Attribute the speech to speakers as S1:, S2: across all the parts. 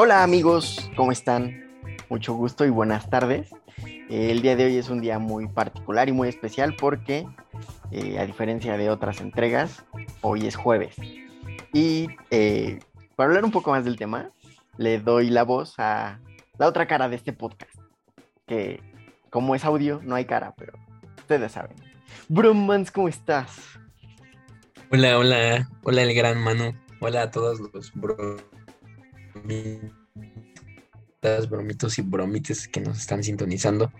S1: Hola amigos, ¿cómo están? Mucho gusto y buenas tardes. El día de hoy es un día muy particular y muy especial porque, eh, a diferencia de otras entregas, hoy es jueves. Y eh, para hablar un poco más del tema, le doy la voz a la otra cara de este podcast, que como es audio, no hay cara, pero ustedes saben. Bromans, ¿cómo estás?
S2: Hola, hola, hola el gran Manu, hola a todos los bromitas, bromitos y bromites que nos están sintonizando.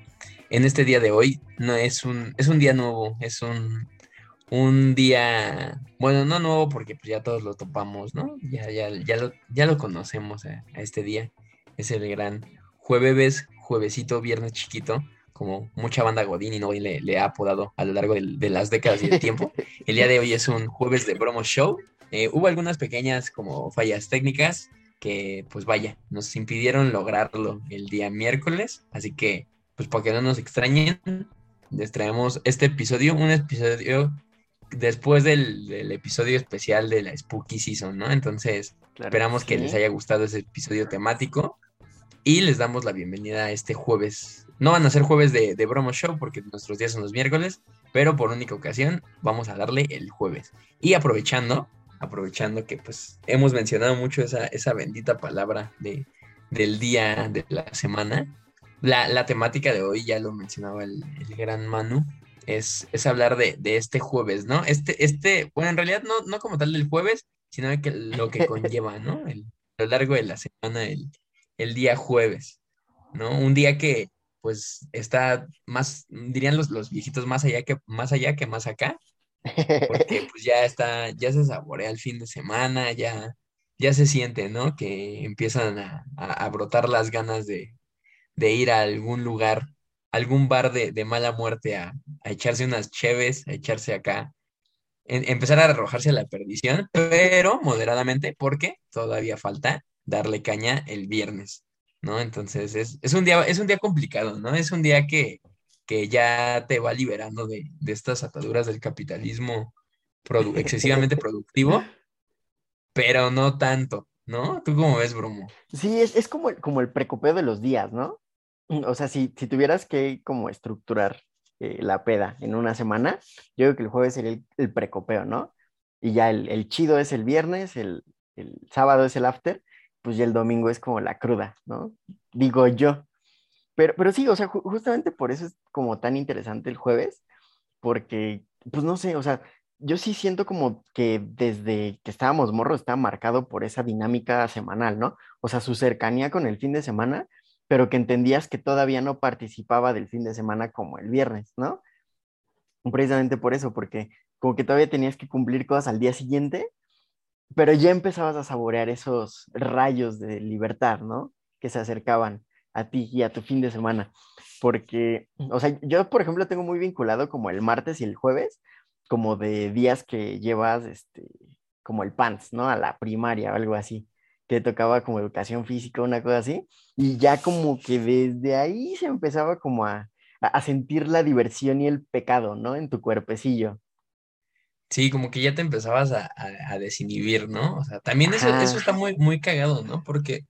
S2: En este día de hoy no es un, es un día nuevo, es un, un día, bueno, no nuevo porque pues ya todos lo topamos, ¿no? Ya, ya, ya, lo, ya lo conocemos a, este día. Es el gran jueves, juevesito, viernes chiquito como mucha banda Godín y no le, ha apodado a lo largo de, las décadas y del tiempo. El día de hoy es un jueves de Bromo Show. Eh, hubo algunas pequeñas como fallas técnicas que, pues vaya, nos impidieron lograrlo el día miércoles. Así que, pues para que no nos extrañen, les traemos este episodio, un episodio después del, episodio especial de la Spooky Season, ¿no? Entonces, esperamos que les haya gustado ese episodio temático y les damos la bienvenida a este jueves no van a ser jueves de, de Bromo Show porque nuestros días son los miércoles, pero por única ocasión vamos a darle el jueves. Y aprovechando, aprovechando que pues hemos mencionado mucho esa, esa bendita palabra de, del día de la semana, la, temática de hoy, ya lo mencionaba el, gran Manu, es, es hablar de, este jueves, ¿no? Este, este, bueno, en realidad no, no como tal del jueves, sino que lo que conlleva, ¿no? a lo largo de la semana, el, el día jueves, ¿no? Un día que, pues está más, dirían los, los viejitos, más allá que más allá que más acá, porque pues ya está, ya se saborea el fin de semana, ya, ya se siente, ¿no? Que empiezan a, brotar las ganas de, ir a algún lugar, algún bar de, mala muerte a, echarse unas cheves, a echarse acá, empezar a arrojarse a la perdición, pero moderadamente, porque todavía falta darle caña el viernes. ¿no? Entonces es, un día, es un día complicado, ¿no? Es un día que, que ya te va liberando de, estas ataduras del capitalismo excesivamente productivo, pero no tanto, ¿no? ¿Tú cómo ves, Brumo?
S1: Sí, es, es como, como el precopeo de los días, ¿no? O sea, si, si tuvieras que como estructurar eh, la peda en una semana, yo creo que el jueves sería el, precopeo, ¿no? Y ya el, el, chido es el viernes, el, el sábado es el after, pues ya el domingo es como la cruda, ¿no? Digo yo. Pero, pero sí, o sea, justamente por eso es como tan interesante el jueves, porque, pues no sé, o sea, yo sí siento como que desde que estábamos morros está marcado por esa dinámica semanal, ¿no? O sea, su cercanía con el fin de semana, pero que entendías que todavía no participaba del fin de semana como el viernes, ¿no? Precisamente por eso, porque como que todavía tenías que cumplir cosas al día siguiente pero ya empezabas a saborear esos rayos de libertad, ¿no? Que se acercaban a ti y a tu fin de semana. Porque, o sea, yo, por ejemplo, tengo muy vinculado como el martes y el jueves, como de días que llevas, este, como el PANS, ¿no? A la primaria o algo así, que tocaba como educación física, una cosa así, y ya como que desde ahí se empezaba como a, a sentir la diversión y el pecado, ¿no? En tu cuerpecillo.
S2: Sí, como que ya te empezabas a, a, desinhibir, ¿no? O sea, también eso, eso está muy, muy cagado, ¿no? Porque,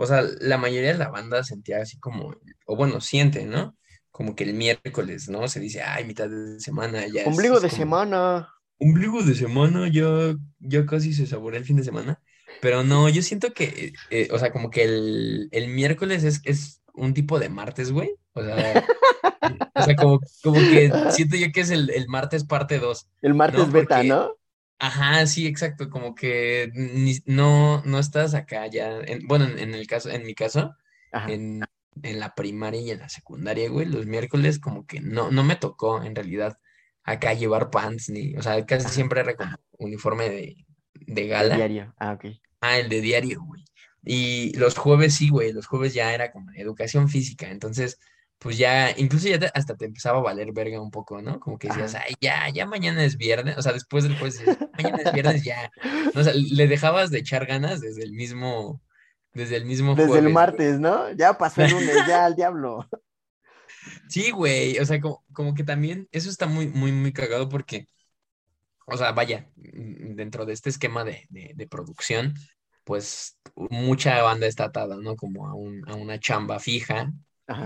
S2: o sea, la mayoría de la banda sentía así como, o bueno, siente, ¿no? Como que el miércoles, ¿no? Se dice, ay, mitad de semana, ya.
S1: Ombligo de semana.
S2: Ombligo de semana, ya, ya casi se saborea el fin de semana. Pero no, yo siento que, eh, o sea, como que el, el miércoles es, es un tipo de martes, güey. O sea, o sea, como, que siento yo que es el, martes parte 2.
S1: El martes beta, ¿no?
S2: Ajá, sí, exacto, como que no, no estás acá ya, bueno, en, el caso, en mi caso, en, la primaria y en la secundaria, güey, los miércoles como que no, no me tocó en realidad acá llevar pants, ni, o sea, casi siempre era como uniforme de, de gala.
S1: diario, ah, ok.
S2: Ah, el de diario, güey. Y los jueves sí, güey, los jueves ya era como educación física, entonces pues ya, incluso ya hasta te empezaba a valer verga un poco, ¿no? Como que decías, ay, ya, ya mañana es viernes, o sea, después del jueves, mañana es viernes, ya. O sea, le dejabas de echar ganas desde el mismo, desde el mismo
S1: Desde el martes, ¿no? Ya pasó el lunes, ya al diablo.
S2: Sí, güey, o sea, como, como, que también eso está muy, muy, muy cagado porque, o sea, vaya, dentro de este esquema de, de, de producción, pues mucha banda está atada, ¿no? Como a, un, a una chamba fija.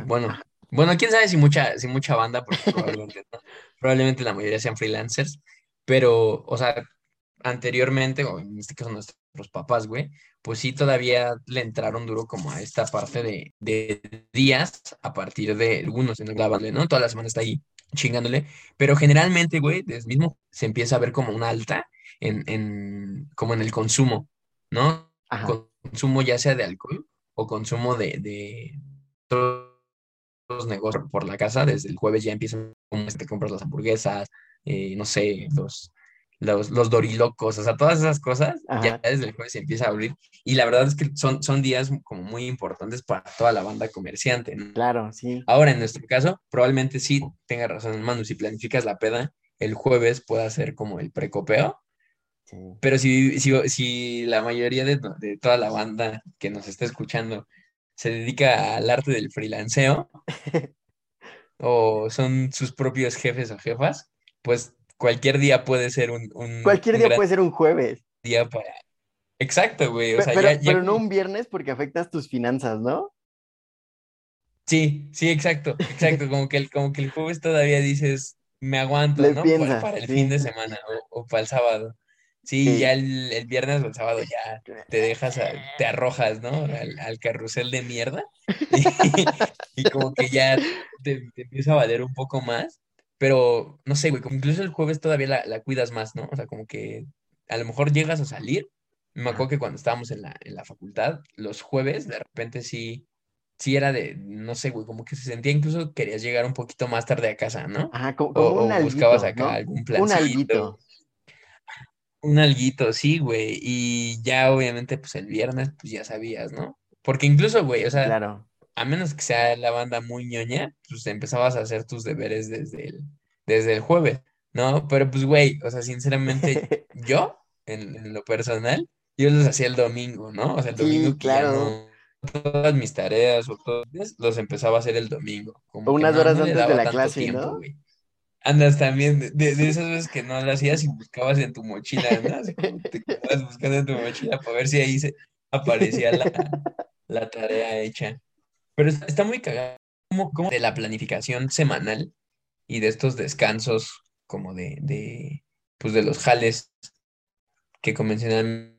S2: Bueno, bueno, quién sabe si mucha, si mucha banda, porque probablemente, probablemente la mayoría sean freelancers, pero, o sea, anteriormente, o en este caso nuestros papás, güey, pues sí todavía le entraron duro como a esta parte de, de días a partir de algunos en la banda, ¿no? Toda la semana está ahí chingándole, pero generalmente, güey, desde mismo se empieza a ver como una alta en, en como en el consumo, ¿no? Consumo ya sea de alcohol o consumo de, de los negocios por la casa, desde el jueves ya empiezan, como te compras las hamburguesas, eh, no sé, los, los, los, dorilocos, o sea, todas esas cosas, ya desde el jueves se empieza a abrir. Y la verdad es que son, son días como muy importantes para toda la banda comerciante.
S1: Claro, sí.
S2: Ahora, en nuestro caso, probablemente sí tenga razón, Manu, si planificas la peda, el jueves pueda ser como el precopeo. Pero si, si, si, la mayoría de, de toda la banda que nos está escuchando se dedica al arte del freelanceo o son sus propios jefes o jefas, pues cualquier día puede ser un...
S1: cualquier día puede ser un jueves.
S2: Día para... Exacto, güey.
S1: pero, no un viernes porque afectas tus finanzas, ¿no?
S2: Sí, sí, exacto, exacto. Como que el, como que el jueves todavía dices, me aguanto, ¿no? para, el fin de semana o para el sábado. Sí, ya el, viernes o el sábado ya te dejas, te arrojas, ¿no? Al, carrusel de mierda. Y, como que ya te, empieza a valer un poco más. Pero, no sé, güey, como incluso el jueves todavía la, cuidas más, ¿no? O sea, como que a lo mejor llegas a salir. Me acuerdo que cuando estábamos en la, en la facultad, los jueves, de repente sí, sí era de, no sé, güey, como que se sentía incluso querías llegar un poquito más tarde a casa, ¿no?
S1: Ajá, como, o, buscabas acá
S2: algún plan. Un alguito. Un alguito, sí, güey. Y ya obviamente, pues el viernes, pues ya sabías, ¿no? Porque incluso, güey, o sea,
S1: claro.
S2: a menos que sea la banda muy ñoña, pues empezabas a hacer tus deberes desde el, desde el jueves, ¿no? Pero pues, güey, o sea, sinceramente, yo, en, lo personal, yo los hacía el domingo, ¿no? O sea, el domingo
S1: claro.
S2: todas mis tareas o todos los empezaba a hacer el domingo.
S1: Como unas horas antes de la clase, ¿no?
S2: Andas también de, de, esas veces que no lo hacías y buscabas en tu mochila, ¿no? Como te quedabas buscando en tu mochila para ver si ahí se aparecía la, tarea hecha. Pero está, muy cagado como, de la planificación semanal y de estos descansos como de, de pues de los jales que convencionalmente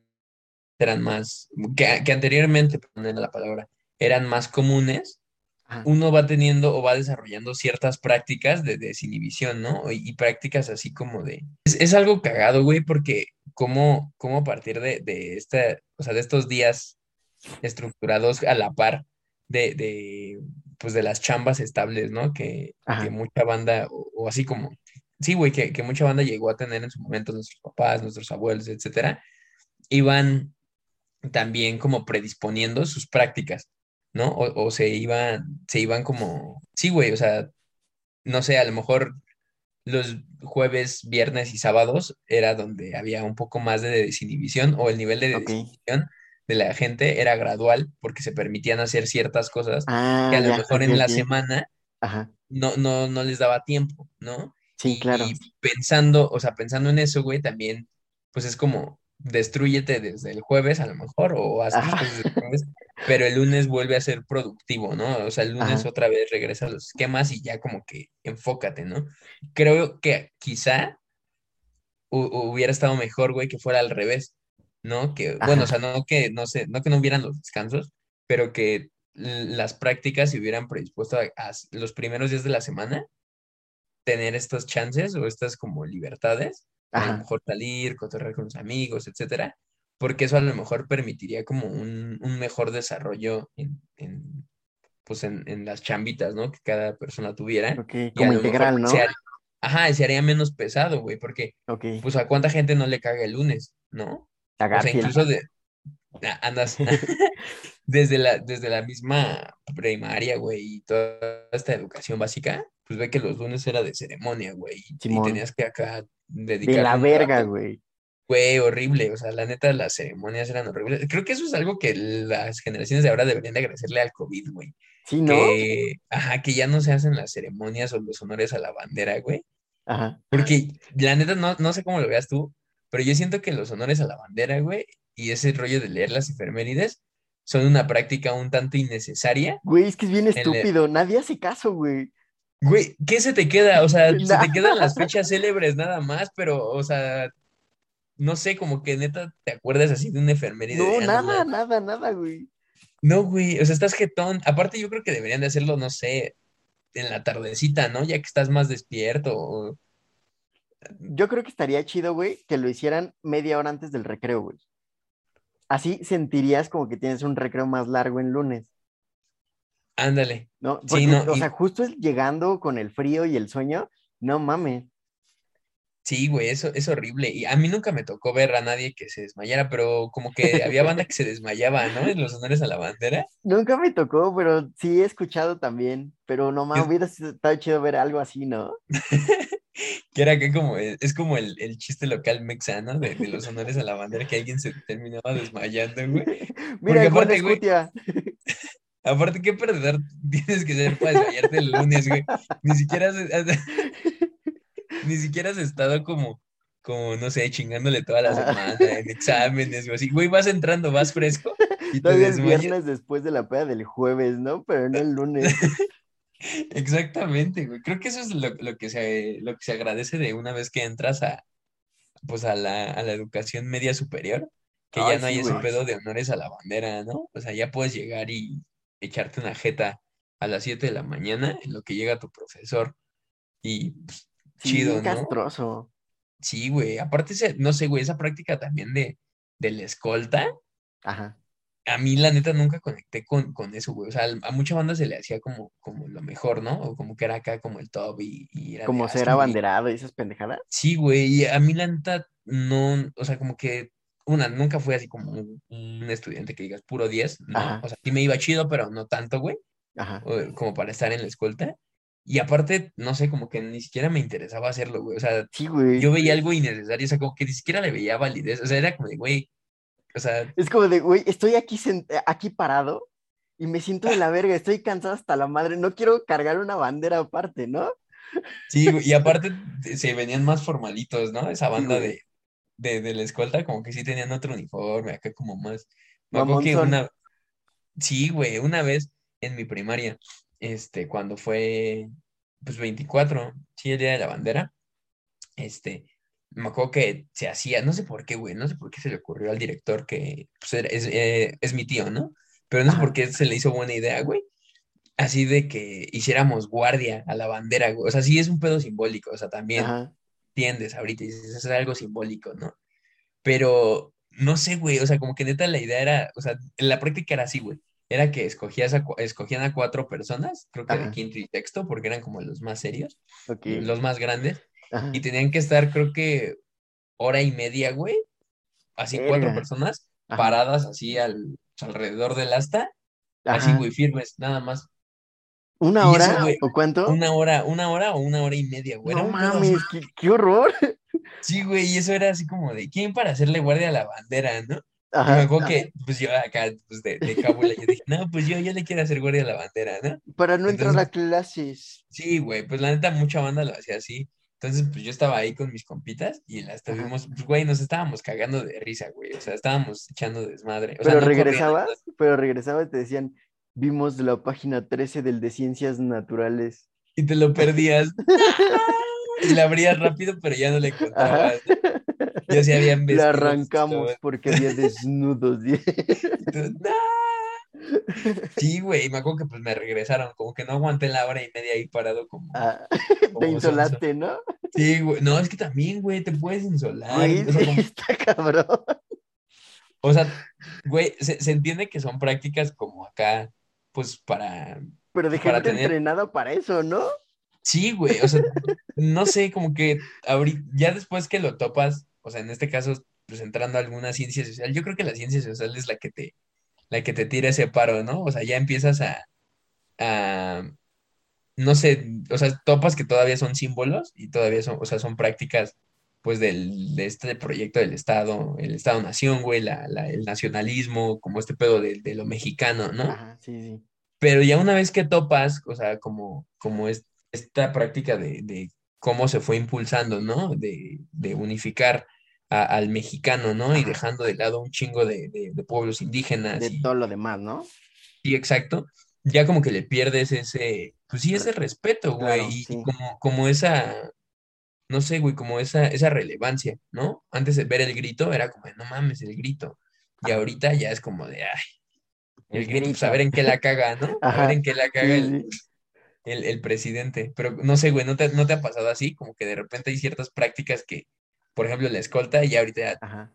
S2: eran más, que, que anteriormente, ponen la palabra, eran más comunes uno va teniendo o va desarrollando ciertas prácticas de desinhibición, ¿no? Y, prácticas así como de... Es, algo cagado, güey, porque como, como a partir de, de, esta, o sea, de estos días estructurados a la par de, de pues de las chambas estables, ¿no? Que, mucha banda, o, así como, sí, güey, que, que, mucha banda llegó a tener en su momento nuestros papás, nuestros abuelos, etcétera, iban también como predisponiendo sus prácticas. ¿No? O, se iban, se iban como, sí, güey, o sea, no sé, a lo mejor los jueves, viernes y sábados era donde había un poco más de desinhibición o el nivel de desinhibición de la gente era gradual porque se permitían hacer ciertas cosas
S1: ah,
S2: que a lo mejor en la semana No, no, no les daba tiempo, ¿no?
S1: Sí, claro.
S2: Y pensando, o sea, pensando en eso, güey, también, pues es como, destruyete desde el jueves a lo mejor, o hasta desde el jueves, pero el lunes vuelve a ser productivo, ¿no? O sea, el lunes otra vez regresa a los esquemas y ya como que enfócate, ¿no? Creo que quizá hubiera estado mejor, güey, que fuera al revés, ¿no? Que, bueno, o sea, no que no sé, no que no hubieran los descansos, pero que las prácticas se hubieran predispuesto a, los primeros días de la semana tener estas chances o estas como libertades, a lo mejor salir, cotorrear con los amigos, etcétera, porque eso a lo mejor permitiría como un, mejor desarrollo en, pues en, las chambitas, ¿no? Que cada persona tuviera.
S1: como integral, ¿no?
S2: ajá, se haría menos pesado, güey, porque pues a cuánta gente no le caga el lunes, ¿no? o sea, incluso de, andas desde la, desde la misma primaria, güey, y toda esta educación básica, pues ve que los lunes era de ceremonia, güey, y tenías que acá dedicar...
S1: De la verga, güey.
S2: Fue horrible, o sea, la neta, las ceremonias eran horribles. Creo que eso es algo que las generaciones de ahora deberían de agradecerle al COVID, güey.
S1: Sí, ¿no?
S2: Que, ajá, que ya no se hacen las ceremonias o los honores a la bandera, güey.
S1: Ajá.
S2: Porque la neta, no, no sé cómo lo veas tú, pero yo siento que los honores a la bandera, güey, y ese rollo de leer las efemérides son una práctica un tanto innecesaria.
S1: Güey, es que es bien
S2: el-
S1: estúpido. Nadie hace caso, güey.
S2: Güey, ¿qué se te queda? O sea, se
S1: Nada.
S2: te quedan las fechas célebres nada más, pero, o sea, no sé, como que neta te acuerdas así de una efeméride.
S1: No,
S2: de, ah,
S1: nada,
S2: mames.
S1: nada, nada, güey.
S2: No, güey, o sea, estás jetón. Aparte, yo creo que deberían de hacerlo, no sé, en la tardecita, ¿no? Ya que estás más despierto. o-
S1: Yo creo que estaría chido, güey, que lo hicieran media hora antes del recreo, güey. Así sentirías como que tienes un recreo más largo en lunes,
S2: Ándale.
S1: ¿no?
S2: Sí,
S1: Porque,
S2: no,
S1: o
S2: y-
S1: sea, justo es llegando con el frío y el sueño, no mames.
S2: Sí, güey, eso es horrible. Y a mí nunca me tocó ver a nadie que se desmayara, pero como que había banda que se desmayaba, ¿no? En los honores a la bandera.
S1: Nunca me tocó, pero sí he escuchado también. Pero no mames,
S2: Es-
S1: hubiera estado chido ver algo así, ¿no?
S2: Que era que como, es como el, el chiste local mexano de, de los honores a la bandera, que alguien se terminaba desmayando, güey.
S1: Mira, Juan
S2: aparte, güey. Aparte, qué perdedor tienes que ser para desmayarte el lunes, güey. Ni siquiera has, has- ni siquiera has estado como, como, no sé, chingándole toda la semana en exámenes así. Güey, vas entrando, vas fresco y te desmayas.
S1: viernes después de la peda del jueves, ¿no? Pero no el lunes.
S2: Exactamente, güey. Creo que eso es lo, lo que se, lo que se agradece de una vez que entras a, pues a la, a la educación media superior, que ya no hay ese
S1: güey.
S2: pedo de honores a la bandera, ¿no? O sea, ya puedes llegar y echarte una jeta a las 7 de la mañana en lo que llega tu profesor y pues,
S1: Sí,
S2: chido, ¿no?
S1: castroso.
S2: Sí, güey. Aparte, no sé, güey, esa práctica también de, de la escolta,
S1: Ajá.
S2: a mí la neta nunca conecté con, con eso, güey. O sea, a mucha banda se le hacía como, como lo mejor, ¿no? O como que era acá como el top y, y era
S1: Como
S2: "Ah,
S1: ser
S2: está muy-".
S1: abanderado y esas pendejadas.
S2: Sí, güey, y a mí la neta no, o sea, como que, una, nunca fui así como un, un estudiante que digas puro 10, no,
S1: Ajá.
S2: o sea, sí me iba chido, pero no tanto, güey,
S1: Ajá.
S2: como para estar en la escolta. Y aparte, no sé, como que ni siquiera me interesaba hacerlo, güey, o sea,
S1: Sí, güey.
S2: yo veía algo innecesario, o sea, como que ni siquiera le veía validez, o sea, era como de, güey, o sea,
S1: Es como de, güey, estoy aquí, sent- aquí parado y me siento de la verga, estoy cansado hasta la madre, no quiero cargar una bandera aparte, ¿no?
S2: sí, güey, y aparte te- se venían más formalitos, ¿no? Esa banda de, de, de la escolta, como que sí tenían otro uniforme, acá como más. Me acuerdo que una, sí, güey, una vez en mi primaria, este, cuando fue, pues 24, sí, el día de la bandera, este, me acuerdo que se hacía, no sé por qué, güey, no sé por qué se le ocurrió al director que, pues, era- es, eh, es mi tío, ¿no? Pero no sé por qué se le hizo buena idea, güey. Así de que hiciéramos guardia a la bandera, güey. O sea, sí es un pedo simbólico, o sea, también
S1: Ajá.
S2: Entiendes ahorita y dices, eso es algo simbólico, ¿no? Pero no sé, güey, o sea, como que neta la idea era, o sea, en la práctica era así, güey. Era que escogías a, escogían a cuatro personas, creo que de quinto y sexto, porque eran como los más serios, los más grandes,
S1: Ajá.
S2: y tenían que estar, creo que, hora y media, güey, así cuatro personas
S1: Ajá.
S2: paradas así al, alrededor del asta, así, güey, firmes, nada más.
S1: ¿Una
S2: eso,
S1: hora
S2: güey,
S1: o cuánto?
S2: Una hora, una hora o una hora y media, güey.
S1: No mames, qué, qué horror.
S2: Sí, güey, y eso era así como de quién para hacerle guardia a la bandera, ¿no? Y me
S1: Ajá.
S2: acuerdo que, pues yo acá, pues de, de cábula, yo dije, no, pues yo, yo le quiero hacer guardia a la bandera, ¿no?
S1: Para no entrar a clases.
S2: sí, güey, pues la neta, mucha banda lo hacía así. Entonces, pues yo estaba ahí con mis compitas y la
S1: Ajá.
S2: estuvimos, pues, güey, nos estábamos cagando de risa, güey. O sea, estábamos echando desmadre. O sea,
S1: Pero
S2: no
S1: regresabas, pero regresabas y te decían, vimos la página 13 del de Ciencias Naturales.
S2: y te lo perdías. Y la abrías rápido, pero ya no le. ¿no? Ya se habían
S1: La
S2: vestidos.
S1: arrancamos porque había desnudos.
S2: Y. Sí, güey, y me acuerdo que pues me regresaron, como que no aguanté la hora y media ahí parado como,
S1: Ah, te
S2: como sonso.
S1: insolaste, ¿no?
S2: Sí, güey, no, es que también, güey, te puedes insolar.
S1: Güey,
S2: O sea, como-
S1: está cabrón.
S2: o sea, güey, se, se entiende que son prácticas como acá, pues para,
S1: Pero de
S2: para
S1: gente
S2: tener,
S1: entrenada para eso, ¿no?
S2: sí, güey, o sea, no sé, como que ahorita, ya después que lo topas, o sea, en este caso, pues entrando a alguna ciencia social, yo creo que la ciencia social es la que te, la que te tira ese paro, ¿no? O sea, ya empiezas a, a no sé, o sea, topas que todavía son símbolos y todavía son, o sea, son prácticas, pues, del, de este proyecto del Estado, el Estado-Nación, güey, la, la- el nacionalismo, como este pedo de, de lo mexicano, ¿no?
S1: Ajá, sí, sí.
S2: Pero ya una vez que topas, o sea, como, como es, esta práctica de, de cómo se fue impulsando, ¿no? De, de unificar al mexicano, ¿no? Y dejando de lado un chingo de, pueblos indígenas.
S1: De todo lo demás, ¿no?
S2: Sí, exacto. Ya como que le pierdes ese, pues sí, ese respeto, güey, y, como, como esa, no sé, güey, como esa, esa relevancia, ¿no? Antes de ver el grito era como, no mames, el grito. Y ahorita ya es como de, ay, el, grito, pues a ver en qué la caga, ¿no? A ver en qué la caga el, el, presidente. Pero no sé, güey, ¿no te, ¿no te ha pasado así? Como que de repente hay ciertas prácticas que, por ejemplo, la escolta, y ahorita Ajá.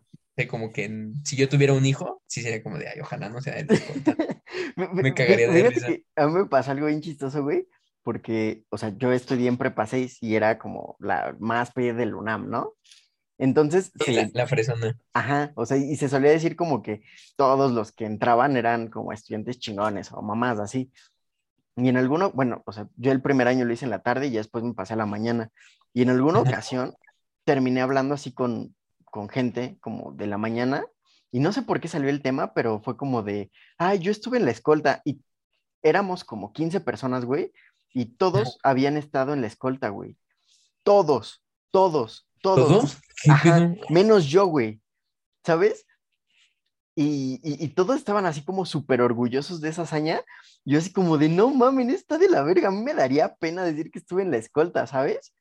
S2: como que si yo tuviera un hijo, sí sería como de, ay, ojalá no sea el escolta. me, cagaría de risa.
S1: a mí me pasa algo bien chistoso, güey, porque, o sea, yo estudié en prepa 6 y era como la más P del UNAM, ¿no? Entonces,
S2: la, la, fresona.
S1: Ajá, o sea, y se solía decir como que todos los que entraban eran como estudiantes chingones o mamás así. Y en alguno, bueno, o sea, yo el primer año lo hice en la tarde y después me pasé a la mañana. Y en alguna ocasión terminé hablando así con, con gente como de la mañana y no sé por qué salió el tema, pero fue como de, ay, yo estuve en la escolta y éramos como 15 personas, güey, y todos habían estado en la escolta, güey. Todos, todos, todos. ¿Todos? Ajá, menos yo, güey. ¿Sabes? Y, todos estaban así como súper orgullosos de esa hazaña. Yo así como de, no mames, está de la verga. A mí me daría pena decir que estuve en la escolta, ¿sabes?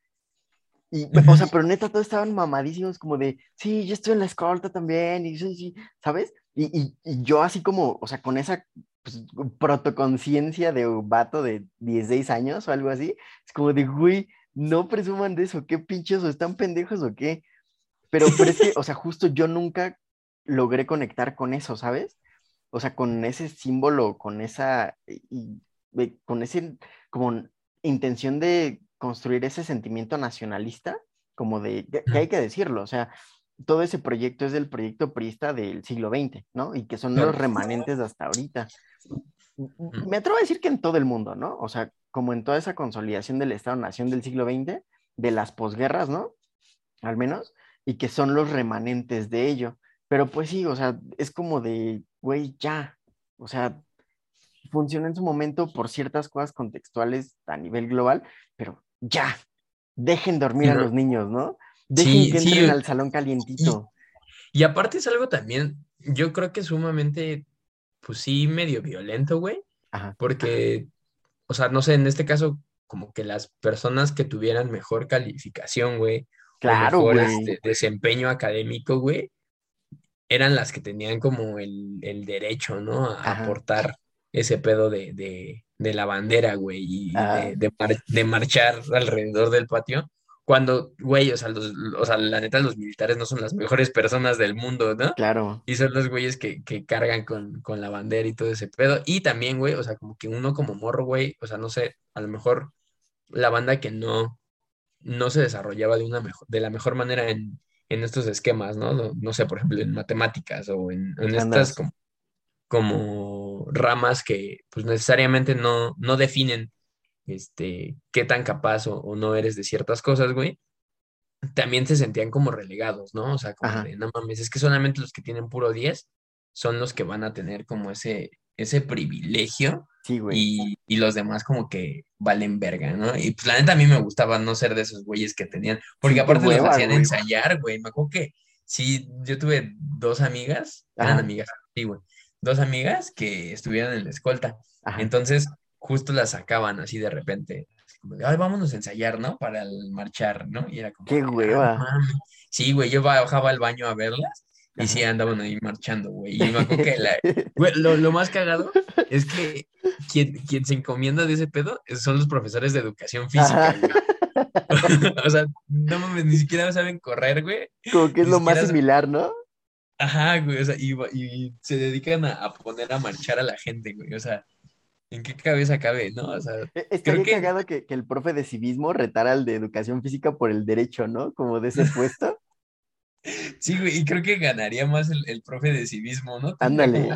S1: Y, o sea, pero neta, todos estaban mamadísimos como de, sí, yo estoy en la escolta también, y sí, sí, ¿sabes? Y, yo así como, o sea, con esa pues, protoconciencia de un vato de 16 años o algo así, es como de, güey, no presuman de eso, qué pinches, o están pendejos o qué. Pero, pero es que, o sea, justo yo nunca logré conectar con eso, ¿sabes? O sea, con ese símbolo, con esa, y, con ese, como intención de construir ese sentimiento nacionalista, como de, que, hay que decirlo, o sea, todo ese proyecto es del proyecto priista del siglo XX, ¿no? Y que son los remanentes hasta ahorita. Me atrevo a decir que en todo el mundo, ¿no? O sea, como en toda esa consolidación del Estado-Nación del siglo XX, de las posguerras, ¿no? Al menos, y que son los remanentes de ello. Pero pues sí, o sea, es como de, güey, ya, o sea, funciona en su momento por ciertas cosas contextuales a nivel global, pero ya, dejen dormir a los niños, ¿no? Dejen que entren al salón calientito.
S2: Y, aparte es algo también, yo creo que sumamente, pues sí, medio violento, güey, porque, o sea, no sé, en este caso, como que las personas que tuvieran mejor calificación, güey,
S1: claro,
S2: mejor este, desempeño académico, güey, eran las que tenían como el, derecho, ¿no? A aportar ese pedo de, la bandera, güey, y de, marchar alrededor del patio. Cuando, güey, o sea, o sea, la neta, los militares no son las mejores personas del mundo, ¿no?
S1: Claro.
S2: Y son los güeyes que, cargan con, con, la bandera y todo ese pedo. Y también, güey, o sea, como que uno como morro, güey, o sea, no sé, a lo mejor la banda que no, no se desarrollaba de, una mejor, de la mejor manera en, en estos esquemas, ¿no? No, sé, por ejemplo, en matemáticas o en, estas como, ramas que pues necesariamente no, no definen este, qué tan capaz o, no eres de ciertas cosas, güey. También se sentían como relegados, ¿no? O sea, como de, no mames, es que solamente los que tienen puro 10 son los que van a tener como ese, ese privilegio.
S1: Sí, güey.
S2: Y, y, los demás como que valen verga, ¿no? Y pues la neta a mí me gustaba no ser de esos güeyes que tenían, porque aparte los hacían ensayar, güey. Me acuerdo que sí, yo tuve dos amigas, eran amigas, sí, güey. Dos amigas que estuvieron en la escolta. Entonces, justo las sacaban así de repente. como de, ay, vámonos a ensayar, ¿no? Para el marchar, ¿no? Y era como.
S1: Qué ah, hueva.
S2: sí, güey, yo bajaba al baño a verlas y sí, andaban ahí marchando, güey. Y me acuerdo que la... lo, más cagado es que quien, quien, se encomienda de ese pedo son los profesores de educación física, güey. o sea, no mames, ni siquiera saben correr, güey.
S1: Como que es lo más similar, ¿no?
S2: Ajá, güey, o sea, y, y se dedican a, poner a marchar a la gente, güey. O sea, ¿en qué cabeza cabe, no? O sea,
S1: e, Estaría que... cagado que, que el profe de civismo retara al de educación física por el derecho, ¿no? Como de ese puesto.
S2: Sí, güey, y creo que ganaría más el, profe de civismo, ¿no?
S1: Ándale.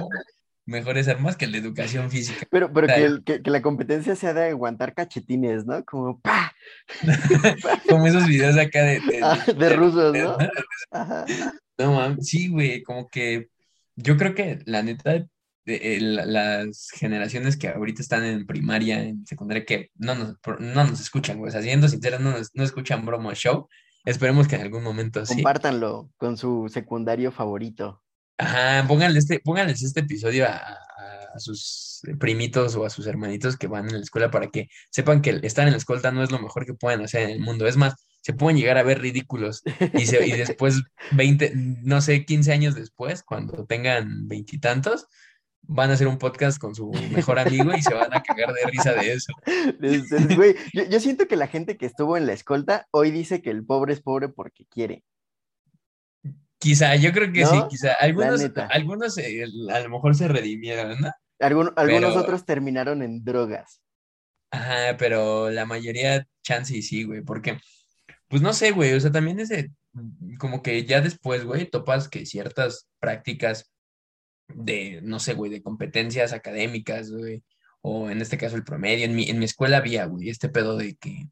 S2: Mejores armas que el de educación física.
S1: Pero, pero que, la competencia sea de aguantar cachetines, ¿no? Como ¡pa!
S2: como esos videos acá de...
S1: De, ah, rusos, ¿no?
S2: Ajá. No, mames, sí, güey, como que yo creo que la neta, eh, las generaciones que ahorita están en primaria, en secundaria, que no nos, no nos escuchan, güey, o sea, siendo sinceros, no, no escuchan Bromo Show, Esperemos que en algún momento sí.
S1: Compártanlo con su secundario favorito.
S2: Ajá, pónganle este, pónganles este episodio a, a sus primitos o a sus hermanitos que van en la escuela para que sepan que estar en la escolta no es lo mejor que pueden hacer en el mundo. Es más, se pueden llegar a ver ridículos y, se- y después 20, no sé, 15 años después, cuando tengan veintitantos, van a hacer un podcast con su mejor amigo y se van a cagar de risa de eso.
S1: Entonces, güey, yo, yo siento que la gente que estuvo en la escolta hoy dice que el pobre es pobre porque quiere.
S2: Quizá, yo creo que sí, quizá. Algunos, algunos eh, a lo mejor se redimieron, ¿no?
S1: Algun- algunos
S2: Pero-
S1: otros terminaron en drogas.
S2: Ajá, pero la mayoría chance y sí, güey, porque, pues no sé, güey, o sea, también ese, como que ya después, güey, topas que ciertas prácticas de, no sé, güey, de competencias académicas, güey, o en este caso el promedio, en mi, en mi escuela había, güey, este pedo de que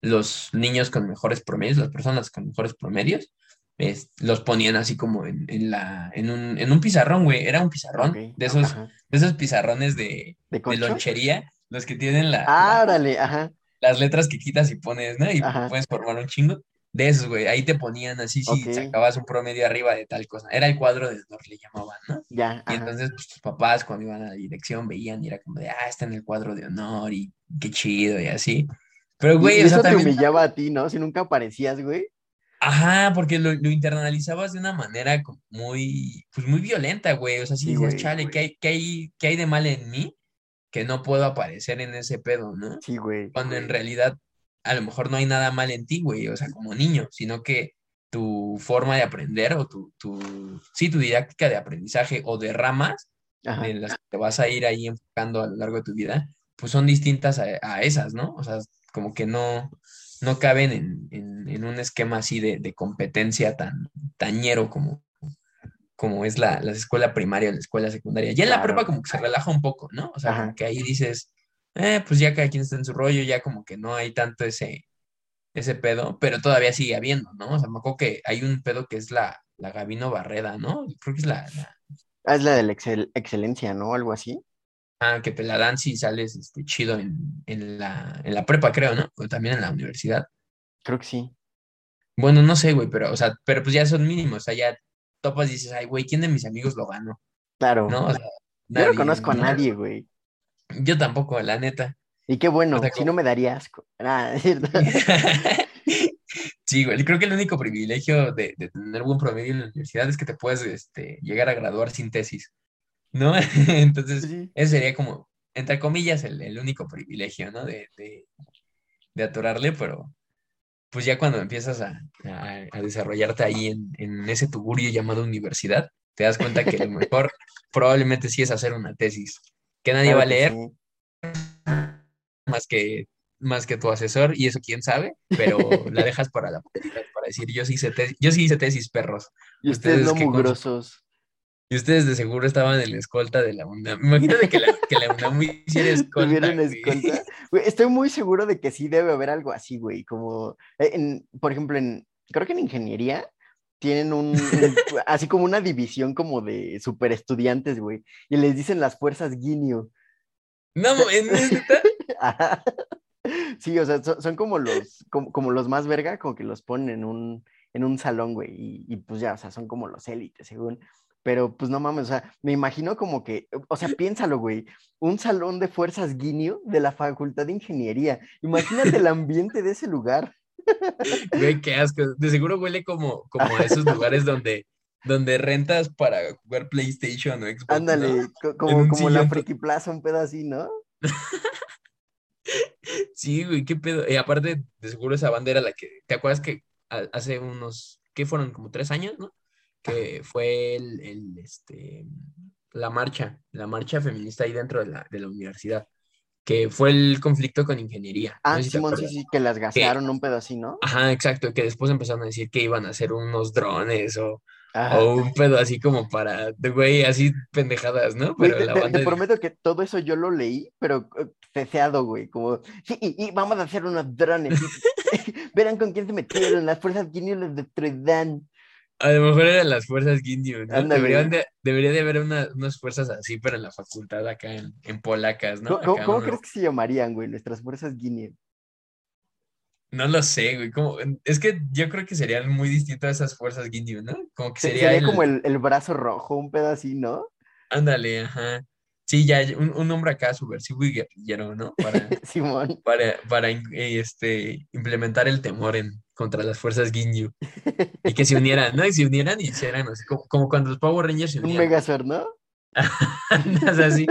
S2: los niños con mejores promedios, las personas con mejores promedios, es- los ponían así como en, en la, en un, en un pizarrón, güey, era un pizarrón, de esos,
S1: ajá.
S2: de esos pizarrones de,
S1: ¿De
S2: lonchería, los que tienen la,
S1: Ah,
S2: la-
S1: ajá.
S2: las letras que quitas y pones, ¿no? Y
S1: Ajá.
S2: puedes formar un chingo. De esos, güey, ahí te ponían así si sacabas un promedio arriba de tal cosa. Era el cuadro de honor, le llamaban, ¿no?
S1: Ya,
S2: Y
S1: ajá.
S2: entonces, pues tus papás cuando iban a la dirección veían y era como de, ah, está en el cuadro de honor y qué chido y así. Pero, güey,
S1: y
S2: o sea,
S1: eso te
S2: también,
S1: humillaba a ti, ¿no? Si nunca aparecías, güey.
S2: ajá, porque lo, lo internalizabas de una manera muy, pues muy violenta, güey. O sea, sí
S1: Sí, güey,
S2: chale,
S1: güey.
S2: ¿qué hay, qué hay, qué hay de mal en mí que no puedo aparecer en ese pedo, ¿no?
S1: Sí, güey.
S2: cuando en
S1: güey.
S2: realidad a lo mejor no hay nada mal en ti, güey, o sea, como niño, sino que tu forma de aprender o tu, tu, sí, tu didáctica de aprendizaje o de ramas
S1: Ajá.
S2: en las que te vas a ir ahí enfocando a lo largo de tu vida, pues son distintas a, a esas, ¿no? O sea, como que no, no caben en, en- en un esquema así de, de competencia tan tañero como, como es la, la escuela primaria o la escuela secundaria. Ya en la prepa como que se relaja un poco, ¿no? O sea,
S1: Ajá.
S2: como que ahí dices, eh, pues ya cada quien está en su rollo, ya como que no hay tanto ese, ese pedo, pero todavía sigue habiendo, ¿no? O sea, me acuerdo que hay un pedo que es la, la Gabino Barreda, ¿no? Creo que es la, la-
S1: Ah, es la de la excel- excelencia, ¿no? Algo así.
S2: ah, que te la dan si sales este, chido en, en la, en la prepa, creo, ¿no? O también en la universidad.
S1: Creo que sí.
S2: Bueno, no sé, güey, pero, o sea, pero pues ya son mínimos, o sea, ya topas y dices, ay, güey, ¿quién de mis amigos lo ganó?
S1: Claro.
S2: ¿No? O sea,
S1: Yo no conozco a nadie, güey.
S2: Yo tampoco, la neta.
S1: Y qué bueno,
S2: O sea,
S1: si
S2: como-
S1: no me daría asco. Ah, es cierto.
S2: Sí, güey, creo que el único privilegio de, de tener buen promedio en la universidad es que te puedes este, llegar a graduar sin tesis, ¿no? Entonces,
S1: Sí.
S2: ese sería como, entre comillas, el, el único privilegio, ¿no? De, de, de atorarle, pero pues ya cuando empiezas a, a- a desarrollarte ahí en, en ese tugurio llamado universidad, te das cuenta que lo mejor probablemente sí es hacer una tesis, que nadie
S1: Claro
S2: va a
S1: que
S2: leer
S1: sí.
S2: más que, más que tu asesor, y eso quién sabe, pero la dejas para la para decir, yo sí hice tesis, yo sí hice tesis, perros.
S1: Y ustedes
S2: Ustedes
S1: no mugrosos.
S2: Y ustedes de seguro estaban en la escolta de la UNAM. Imagínate que la, que la UNAM hiciera escolta.
S1: ¿Tuvieron
S2: güey.
S1: escolta? Güey, estoy muy seguro de que sí debe haber algo así, güey. Como, eh, en, por ejemplo, en, creo que en ingeniería tienen un, un- así como una división como de super estudiantes, güey. Y les dicen las fuerzas Guineo.
S2: No, ¿es neta?
S1: Sí, o sea, son, son como los, como, como los más verga, como que los ponen en un, en un salón, güey, y, y pues ya, o sea, son como los élites, según. Pero pues no mames, o sea, me imagino como que, o sea, piénsalo, güey, un salón de fuerzas guineo de la Facultad de Ingeniería. Imagínate el ambiente de ese lugar.
S2: Güey, qué asco. De seguro huele como, como a esos lugares donde, donde rentas para jugar PlayStation o Xbox.
S1: Ándale, como, como la. Friki Plaza, un pedo así, ¿no?
S2: Sí, güey, qué pedo. Y aparte, de seguro esa banda era la que. ¿Te acuerdas que hace unos. ¿Qué fueron? Como tres años, ¿no? Que fue el, el, este, la marcha, la marcha feminista ahí dentro de la, de la universidad. Que fue el conflicto con ingeniería. No
S1: Ah,
S2: sé si te
S1: Simón, sí, sí, que las gasearon, un pedo así, ¿no?
S2: Ajá, exacto, que después empezaron a decir que iban a hacer unos drones o, o un pedo así como para, de güey, así pendejadas, ¿no? Pero la
S1: te-
S2: banda
S1: te prometo que todo eso yo lo leí, pero eh, ceseado, güey, como, sí, y, y vamos a hacer unos drones, verán con quién se metieron, las fuerzas guineas los destruirán.
S2: A lo mejor eran las fuerzas Ginyu, ¿no? Deberían de- debería de haber una- unas fuerzas así, pero en la facultad acá en, en polacas, ¿no?
S1: ¿Cómo, cómo-
S2: Acá
S1: cómo
S2: uno-
S1: crees que se llamarían, güey, nuestras fuerzas guineas?
S2: No lo sé, güey. Como, es que yo creo que serían muy distintas esas fuerzas Ginyu, ¿no? Como que
S1: Se-
S2: sería,
S1: Sería
S2: el-
S1: como el, el brazo rojo, un pedo así, ¿no?
S2: Ándale, ajá. Sí, ya, un, un hombre acá subversivo y guerrillero, ¿no? Para,
S1: Simón.
S2: para, para este, implementar el temor en, contra las fuerzas Ginyu. Y que se unieran, ¿no? Y se unieran y hicieran así, como, como cuando los Power Rangers se
S1: Un
S2: unían.
S1: Megazord, ¿no?
S2: Andas así.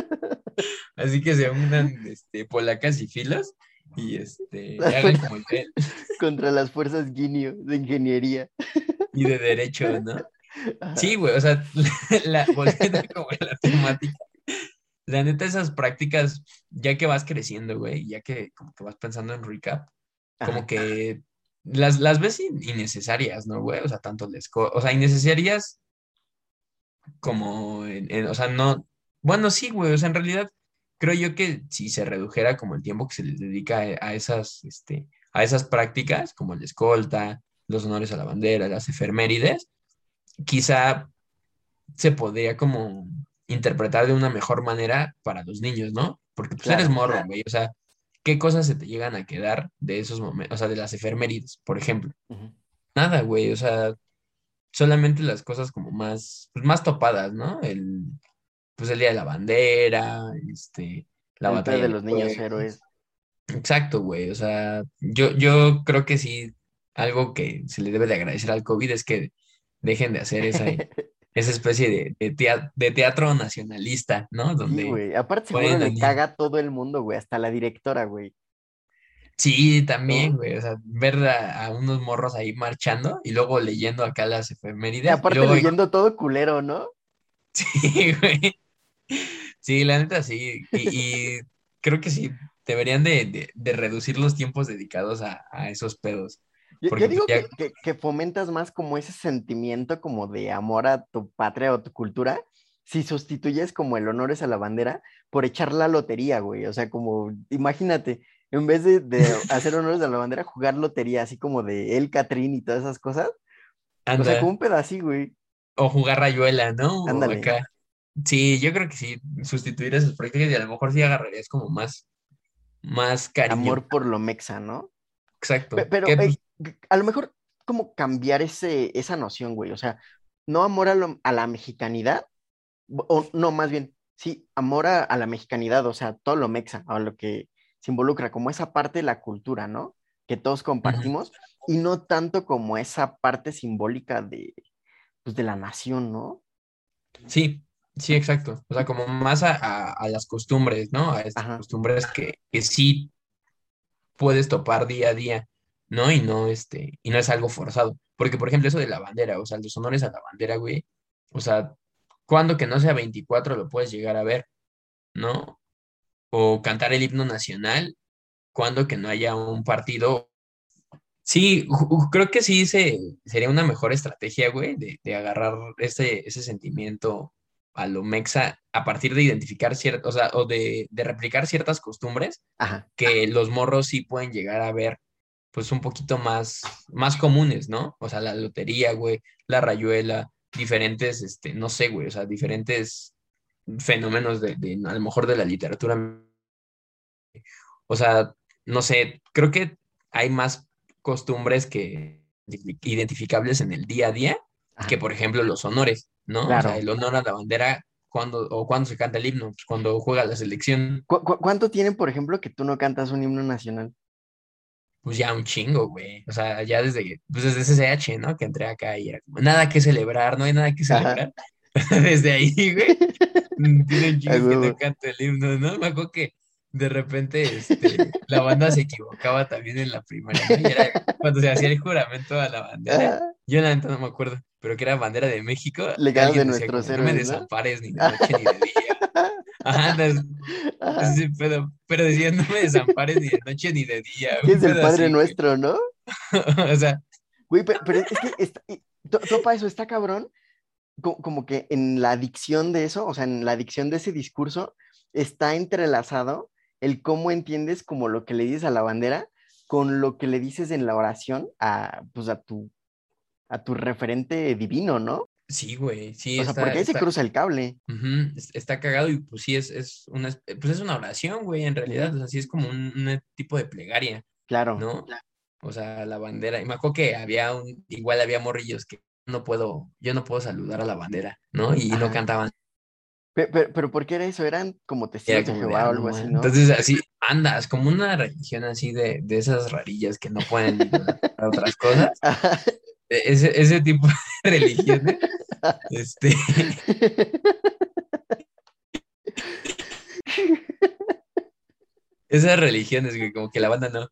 S2: Así que se unan este, polacas y filas y este, hagan como el
S1: Contra las fuerzas Ginyu de ingeniería.
S2: y de derecho, ¿no?
S1: Ajá.
S2: Sí, güey, o sea, la, volviendo como a la temática. La neta, esas prácticas, ya que vas creciendo, güey, ya que como que vas pensando en recap, como
S1: Ajá.
S2: que las, las ves in- innecesarias, ¿no, güey? O sea, tanto les... O sea, innecesarias como, en- en- o sea, no... Bueno, sí, güey, o sea, en realidad creo yo que si se redujera como el tiempo que se les dedica a, a esas, este, a esas prácticas, como el escolta, los honores a la bandera, las efemérides, quizá se podría como interpretar de una mejor manera para los niños, ¿no? Porque pues eres morro,
S1: claro.
S2: güey, o sea, ¿qué cosas se te llegan a quedar de esos momentos, o sea, de las efemérides, por ejemplo? Nada, güey, o sea, solamente las cosas como más, pues más topadas, ¿no? El, pues el Día de la Bandera, este, la
S1: El
S2: batalla
S1: de los niños héroes.
S2: Exacto, güey, o sea, yo, yo creo que sí, algo que se le debe de agradecer al COVID es que dejen de hacer esa, esa especie de, de, tea- de teatro nacionalista, ¿no?
S1: Sí,
S2: Donde,
S1: güey. Aparte seguro le caga a todo el mundo, güey. Hasta la directora, güey.
S2: sí, también, güey, o sea, ver a, a unos morros ahí marchando y luego leyendo acá las efemérides. y
S1: aparte
S2: luego,
S1: leyendo todo culero, ¿no?
S2: sí, güey. Sí, la neta sí. Y, y creo que sí, deberían de, de- de reducir los tiempos dedicados a, a esos pedos.
S1: Yo,
S2: pues
S1: digo
S2: ya-
S1: que, que- que fomentas más como ese sentimiento como de amor a tu patria o tu cultura si sustituyes como el honores a la bandera por echar la lotería, güey. O sea, como, imagínate, en vez de, de hacer honores a la bandera, jugar lotería, así como de El Catrín y todas esas cosas. O sea, como un pedacito, güey.
S2: O jugar rayuela, ¿no? O
S1: Ándale.
S2: acá. Sí, yo creo que sí, sustituir esas prácticas y a lo mejor sí agarrarías como más, más cariño.
S1: Amor por lo mexa, ¿no?
S2: Exacto.
S1: Pe- Pero
S2: Que,
S1: eh,
S2: pues,
S1: a lo mejor como cambiar ese, esa noción, güey. O sea, no amor a, lo- a la mexicanidad, o no, más bien, sí, amor a, a la mexicanidad, o sea, todo lo mexa, a lo que se involucra, como esa parte de la cultura, ¿no? Que todos compartimos, y no tanto como esa parte simbólica de, pues, de la nación, ¿no?
S2: sí, sí, exacto. O sea, como más a, a- a las costumbres, ¿no? A estas
S1: Ajá.
S2: costumbres que, que sí puedes topar día a día, ¿no? Y no, este, y no es algo forzado. Porque, por ejemplo, eso de la bandera, o sea, los honores a la bandera, güey, o sea, cuando que no sea 24 lo puedes llegar a ver, ¿no? O cantar el himno nacional, cuando que no haya un partido. Sí, creo que sí se, sería una mejor estrategia, güey, de, de agarrar ese, ese sentimiento a lo mexa a partir de identificar ciertas, o sea, o de, de replicar ciertas costumbres
S1: Ajá.
S2: que los morros sí pueden llegar a ver, pues un poquito más, más comunes, ¿no? O sea, la lotería, güey, la rayuela, diferentes, este, no sé, güey, o sea, diferentes fenómenos de, de, a lo mejor de la literatura. O sea, no sé, creo que hay más costumbres que identificables en el día a día
S1: ajá.
S2: que, por ejemplo, los honores, ¿no? O
S1: Claro.
S2: sea, el honor a la bandera, cuando, o cuando se canta el himno, pues cuando juega la selección,
S1: ¿Cu- cu- cuánto tiene, por ejemplo, que tú no cantas un himno nacional?
S2: pues ya un chingo, güey. O sea, ya desde, pues desde SSH, ¿no? Que entré acá y era como, nada que celebrar, no hay nada que celebrar. Desde ahí, güey, tiene un que no canto el himno, ¿no? Me acuerdo que de repente este, la banda se equivocaba también en la primaria, ¿no? Y era cuando se hacía el juramento a la bandera.
S1: Ah,
S2: Yo la neta no me acuerdo, pero que era bandera de México.
S1: Legados de
S2: alguien decía
S1: nuestros
S2: como, no me
S1: héroes,
S2: desampares ni de noche ni de día. Ajá, no,
S1: ajá.
S2: sí, pero, pero decía, no me desampares ni de noche ni de día.
S1: Que es el Padre
S2: así.
S1: Nuestro, ¿no?
S2: O sea,
S1: Güey, pero, pero es que está, topa eso, está cabrón, co- como que en la dicción de eso, o sea, en la dicción de ese discurso, está entrelazado el cómo entiendes como lo que le dices a la bandera con lo que le dices en la oración a, pues, a tu, a tu referente divino, ¿no?
S2: sí, güey, sí,
S1: O sea,
S2: está,
S1: porque ahí se cruza el cable.
S2: Está cagado y pues sí, es, es una, pues es una oración, güey, en realidad, o sea, sí es como un, un tipo de plegaria,
S1: Claro.
S2: ¿no? o sea, la bandera. Y me acuerdo que había un, igual había morrillos que no puedo, yo no puedo saludar a la bandera, ¿no? Y no cantaban.
S1: Pero, pero, ¿por qué era eso? ¿Eran como testigos
S2: Era
S1: de
S2: como de,
S1: Jehová o
S2: "Ah,
S1: algo así,
S2: mames".
S1: no?
S2: Entonces, así andas, como una religión así de, de esas rarillas que no pueden para otras cosas. E- Ese, ese tipo de religiones, este, esas religiones, güey, como que la banda no.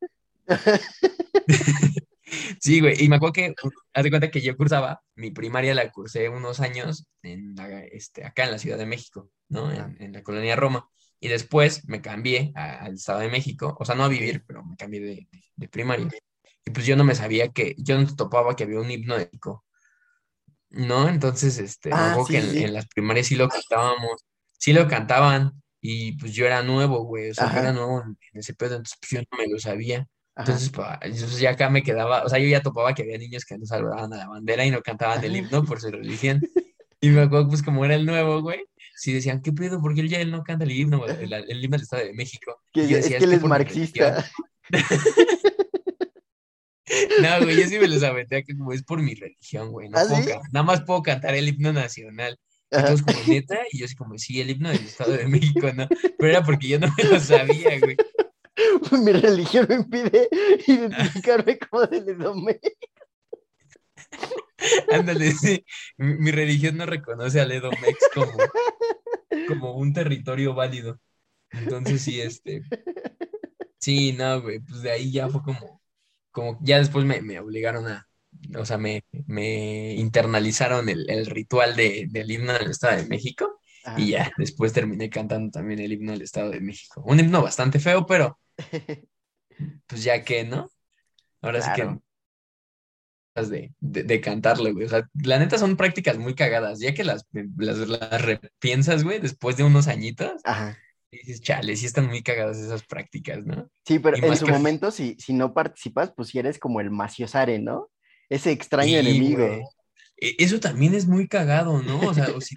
S2: Sí, güey, y me acuerdo que, haz de cuenta que yo cursaba, mi primaria la cursé unos años en la- este, acá en la Ciudad de México, ¿no? En, en la colonia Roma. Y después me cambié a- al Estado de México, o sea, no a vivir, pero me cambié de, de- de primaria. Y pues yo no me sabía que, yo no topaba que había un himno ético, ¿no? Entonces, este, me
S1: Ah,
S2: acuerdo
S1: sí,
S2: que en,
S1: sí.
S2: en las primarias sí lo cantábamos, sí lo cantaban, y pues yo era nuevo, güey, o sea, yo era nuevo en, en ese pedo, entonces pues yo no me lo sabía. Entonces, entonces ya acá me quedaba, o sea, yo ya topaba que había niños que no saludaban a la bandera y no cantaban el himno por su religión. Y me acuerdo, pues como era el nuevo, güey, sí decían, ¿qué pedo? ¿Por qué él ya él no canta el himno, güey? el, el himno del Estado de México?
S1: Que
S2: yo
S1: es
S2: decía,
S1: que él es
S2: por mi religión".
S1: marxista.
S2: No, güey, yo sí me los aventé acá como es por mi religión, güey, no
S1: ¿Ah,
S2: puedo
S1: sí?
S2: can- nada más puedo cantar el himno nacional. Todos como, neta, y yo así como, sí, el himno del Estado de México, ¿no? Pero era porque yo no me lo sabía, güey.
S1: Mi religión me impide identificarme como del Edomé.
S2: Ándale, sí. Mi, mi religión no reconoce al Edomex como, como un territorio válido. Entonces sí, este. Sí, no, güey, pues de ahí ya fue como, como ya después me, me obligaron a, o sea, me, me internalizaron el, el ritual de, del himno del Estado de México y ya después terminé cantando también el himno del Estado de México. Un himno bastante feo, pero pues ya que, ¿no? Ahora sí que de, de, de cantarlo, güey. O sea, la neta son prácticas muy cagadas. Ya que las, las, las repiensas, güey, después de unos añitos,
S1: Ajá.
S2: dices, chale, sí están muy cagadas esas prácticas, ¿no?
S1: Sí, pero
S2: Y
S1: en su
S2: que-
S1: momento, si, si no participas, pues si eres como el maciosare, ¿no? Ese extraño
S2: Sí,
S1: enemigo.
S2: güey. E- Eso también es muy cagado, ¿no? O sea, o si-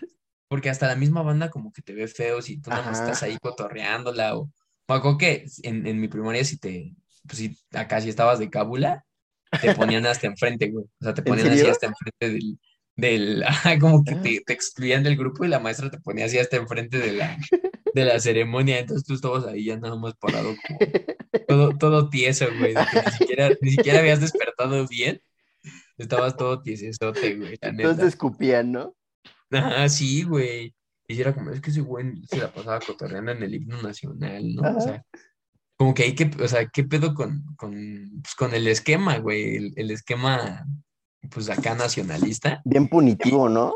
S2: porque hasta la misma banda como que te ve feo si tú nada más estás ahí cotorreándola o... Me acuerdo que en, en mi primaria si te... Pues si acá si estabas de cábula, te ponían hasta enfrente, güey. O sea, te
S1: ¿En
S2: ponían así hasta enfrente del... del como que
S1: Ah.
S2: te, te excluían del grupo y la maestra te ponía así hasta enfrente de la, de la ceremonia. Entonces tú estabas ahí ya nada más parado como todo, todo tieso, güey. que ni siquiera, ni siquiera habías despertado bien. Estabas todo tiesesote, güey, la neta.
S1: Entonces escupían, ¿no?
S2: Ah, sí, güey. Y era como, es que ese güey se la pasaba cotorreando en el himno nacional, ¿no? O sea, como que hay que, o sea, ¿qué pedo con, con, pues, con el esquema, güey? El, el esquema, pues acá nacionalista.
S1: Bien punitivo, ¿no?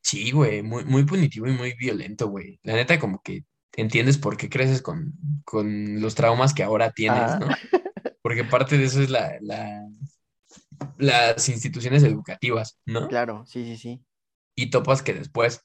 S2: Sí, güey, muy, muy punitivo y muy violento, güey. La neta, como que entiendes por qué creces con, con los traumas que ahora tienes,
S1: Ajá.
S2: ¿no? Porque parte de eso es la, la, las instituciones educativas, ¿no?
S1: Claro, sí, sí, sí.
S2: y topas que después,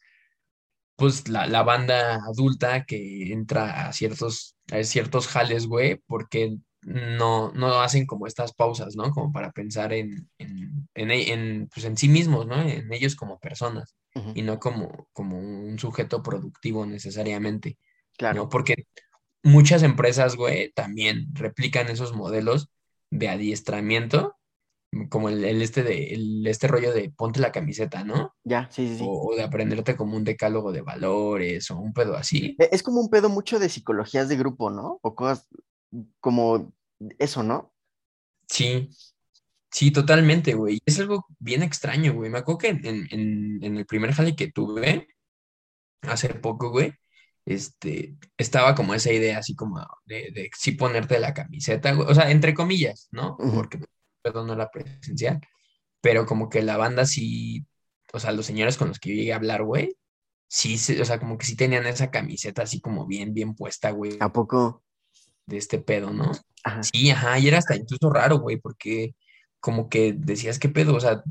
S2: pues la, la banda adulta que entra a ciertos, a ciertos jales, güey, porque no, no hacen como estas pausas, ¿no? Como para pensar en, en, en, e- en, pues, en sí mismos, ¿no? En ellos como personas y no como, como un sujeto productivo necesariamente,
S1: Claro.
S2: ¿no? Porque muchas empresas, güey, también replican esos modelos de adiestramiento, como el, el este de, el, este rollo de ponte la camiseta, ¿no?
S1: Ya, sí, sí, sí.
S2: o, o de aprenderte como un decálogo de valores o un pedo así.
S1: E- Es como un pedo mucho de psicologías de grupo, ¿no? O cosas como eso, ¿no?
S2: Sí, sí, totalmente, güey. Es algo bien extraño, güey. Me acuerdo que en, en, en el primer jale que tuve hace poco, güey, este, estaba como esa idea así como de, de sí ponerte la camiseta, güey. O sea, entre comillas, ¿no?
S1: Ujú.
S2: Porque pedo no era presencial, pero como que la banda sí, o sea, los señores con los que yo llegué a hablar, güey, sí, o sea, como que sí tenían esa camiseta así como bien, bien puesta, güey.
S1: ¿A poco?
S2: de este pedo, ¿no?
S1: Ajá.
S2: Sí, ajá, y era hasta incluso raro, güey, porque como que decías, ¿qué pedo? O sea,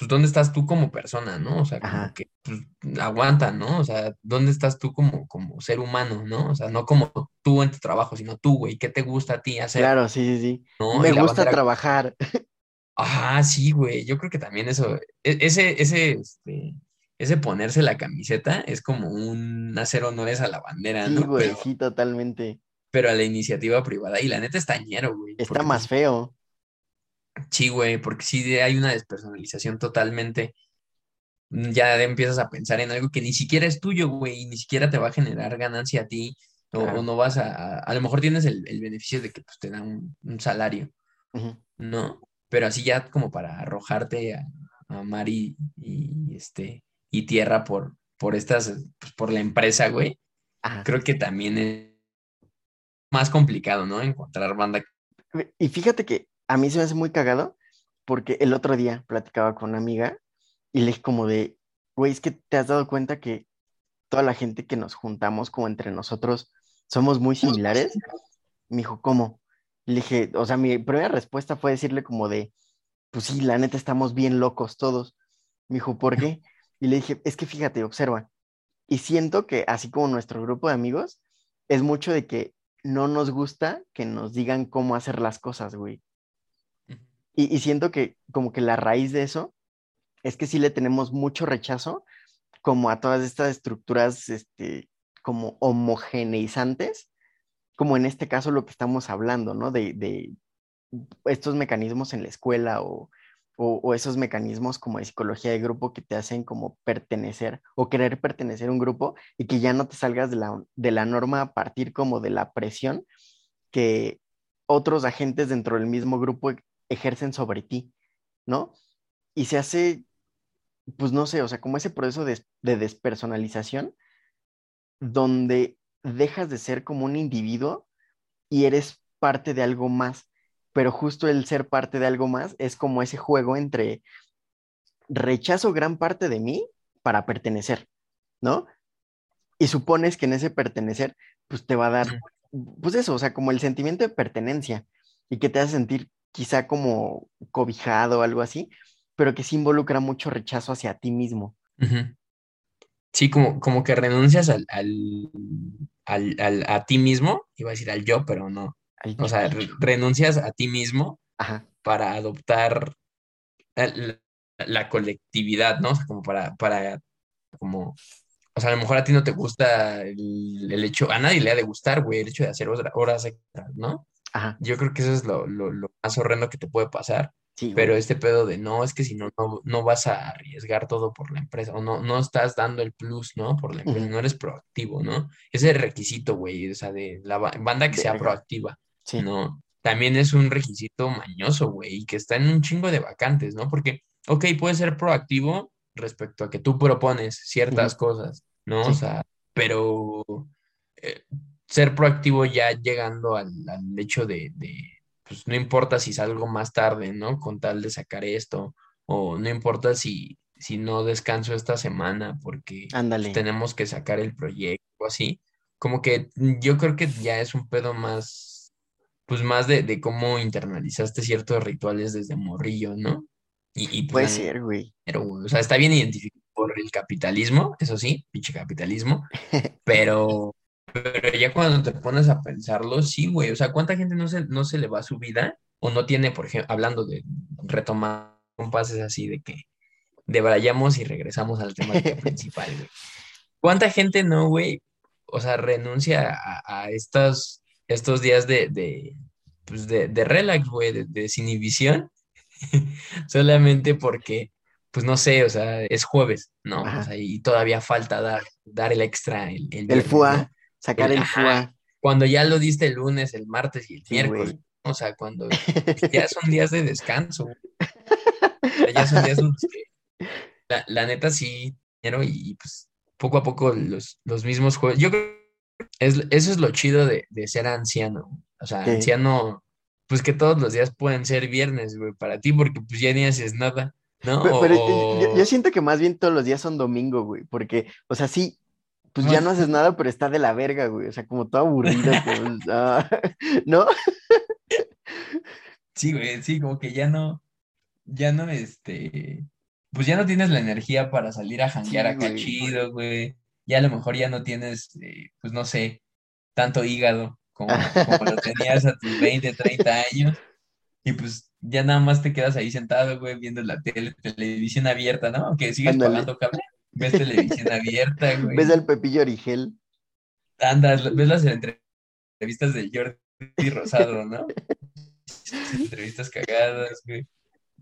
S2: pues ¿dónde estás tú como persona, no? O sea, como que, pues, aguanta, ¿no? O sea, ¿dónde estás tú como, como ser humano, ¿no? O sea, no como tú en tu trabajo, sino tú, güey, ¿qué te gusta a ti hacer,
S1: Claro, sí, sí, sí.
S2: no?
S1: Me gusta trabajar.
S2: Ajá, sí, güey, yo creo que también eso, e- ese, ese, este, ese ponerse la camiseta es como un hacer honores a la bandera,
S1: Sí,
S2: ¿no?
S1: güey,
S2: Pero,
S1: sí, totalmente.
S2: pero a la iniciativa privada, y la neta es tañero, güey,
S1: Está
S2: porque,
S1: más feo.
S2: Sí, güey, porque sí hay una despersonalización totalmente. Ya empiezas a pensar en algo que ni siquiera es tuyo, güey, y ni siquiera te va a generar ganancia a ti, o,
S1: Claro.
S2: o no vas a, a, a lo mejor tienes el, el beneficio de que pues, te dan un, un salario. ¿no? Pero así ya como para arrojarte a, a mar y, y, este, y tierra por, por estas, pues, por la empresa, güey,
S1: Ajá.
S2: creo que también es más complicado, ¿no? Encontrar banda.
S1: Y fíjate que a mí se me hace muy cagado porque el otro día platicaba con una amiga y le dije como de, güey, es que te has dado cuenta que toda la gente que nos juntamos como entre nosotros somos muy similares. Me dijo, ¿cómo? Le dije, o sea, mi primera respuesta fue decirle como de, pues sí, la neta estamos bien locos todos. Me dijo, ¿por qué? Y le dije, es que fíjate, observa. Y siento que así como nuestro grupo de amigos, es mucho de que no nos gusta que nos digan cómo hacer las cosas, güey. Y, siento que como que la raíz de eso es que sí le tenemos mucho rechazo como a todas estas estructuras este, como homogeneizantes, como en este caso lo que estamos hablando, ¿no? De, de estos mecanismos en la escuela o, o, o, esos mecanismos como de psicología de grupo que te hacen como pertenecer o querer pertenecer a un grupo y que ya no te salgas de la, de la norma a partir como de la presión que otros agentes dentro del mismo grupo ejercen sobre ti, ¿no? Y se hace, pues no sé, o sea, como ese proceso de, de despersonalización donde dejas de ser como un individuo y eres parte de algo más, pero justo el ser parte de algo más es como ese juego entre rechazo gran parte de mí para pertenecer, ¿no? Y supones que en ese pertenecer, pues te va a dar, pues eso, o sea, como el sentimiento de pertenencia y que te hace sentir quizá como cobijado o algo así, pero que sí involucra mucho rechazo hacia ti mismo.
S2: Uh -huh. Sí, como, como que renuncias al, al, al, al, a ti mismo, iba a decir al yo, pero no. O sea, re renuncias a ti mismo
S1: Ajá.
S2: para adoptar la, la, colectividad, ¿no? O sea, como para, para, como, o sea, a lo mejor a ti no te gusta el, el hecho, a nadie le ha de gustar, güey, el hecho de hacer horas extras, ¿no?
S1: Ajá.
S2: Yo creo que eso es lo, lo, lo más horrendo que te puede pasar.
S1: Sí,
S2: pero este pedo de no, es que si no, no, no vas a arriesgar todo por la empresa, o no, no estás dando el plus, ¿no? Por la empresa, no eres proactivo, ¿no? Ese es el requisito, güey, o sea, de la ba- banda que sea proactiva,
S1: Sí.
S2: ¿no? También es un requisito mañoso, güey, y que está en un chingo de vacantes, ¿no? Porque, ok, puedes ser proactivo respecto a que tú propones ciertas cosas, ¿no?
S1: Sí.
S2: O sea, pero eh, ser proactivo ya llegando al, al hecho de, de, pues no importa si salgo más tarde, ¿no? Con tal de sacar esto, o no importa si, si no descanso esta semana porque pues, tenemos que sacar el proyecto así. Como que yo creo que ya es un pedo más, pues más de, de cómo internalizaste ciertos rituales desde morrillo, ¿no? Y, y pues,
S1: Puede
S2: la-
S1: ser, güey.
S2: pero, o sea, está bien identificado por el capitalismo, eso sí, pinche capitalismo, pero, pero ya cuando te pones a pensarlo, sí, güey, o sea, ¿cuánta gente no se, no se le va su vida o no tiene, por ejemplo, hablando de retomar compases así de que debrayamos y regresamos al tema principal, güey? ¿Cuánta gente no, güey? O sea, renuncia a, a estos, estos días de, de, pues de, de relax, güey, de, de solamente porque, pues no sé, o sea, es jueves, ¿no? O sea, y todavía falta dar, dar el extra el, el
S1: El
S2: viernes,
S1: FUA,
S2: ¿no?
S1: Sacar
S2: El-
S1: el. FUA.
S2: Cuando ya lo diste el lunes, el martes y el
S1: Sí,
S2: miércoles,
S1: güey.
S2: o sea, cuando ya son días de descanso, güey. Ya son días que la, la neta sí, pero y, pues poco a poco los, los mismos juegos. Yo creo que es, eso es lo chido de, de ser anciano. O sea,
S1: Sí.
S2: anciano, pues que todos los días pueden ser viernes, güey, para ti, porque pues ya ni haces nada, ¿no?
S1: Pero,
S2: o-
S1: yo, yo siento que más bien todos los días son domingo, güey, porque, o sea, sí, pues ya no haces nada, pero está de la verga, güey, o sea, como todo aburrido, pues, ah, ¿no?
S2: Sí, güey, sí, como que ya no, ya no, este, pues ya no tienes la energía para salir a janguear
S1: Sí,
S2: acá
S1: güey.
S2: chido, güey. Ya a lo mejor ya no tienes, eh, pues no sé, tanto hígado como, como lo tenías a tus 20, 30 años. Y pues ya nada más te quedas ahí sentado, güey, viendo la tele, televisión abierta, ¿no? Aunque sigues
S1: Ándale.
S2: pagando cable, ves televisión abierta, güey.
S1: Ves al Pepillo Origel.
S2: Andas, ves las entre- entrevistas de Jordi Rosado, ¿no? entrevistas cagadas, güey.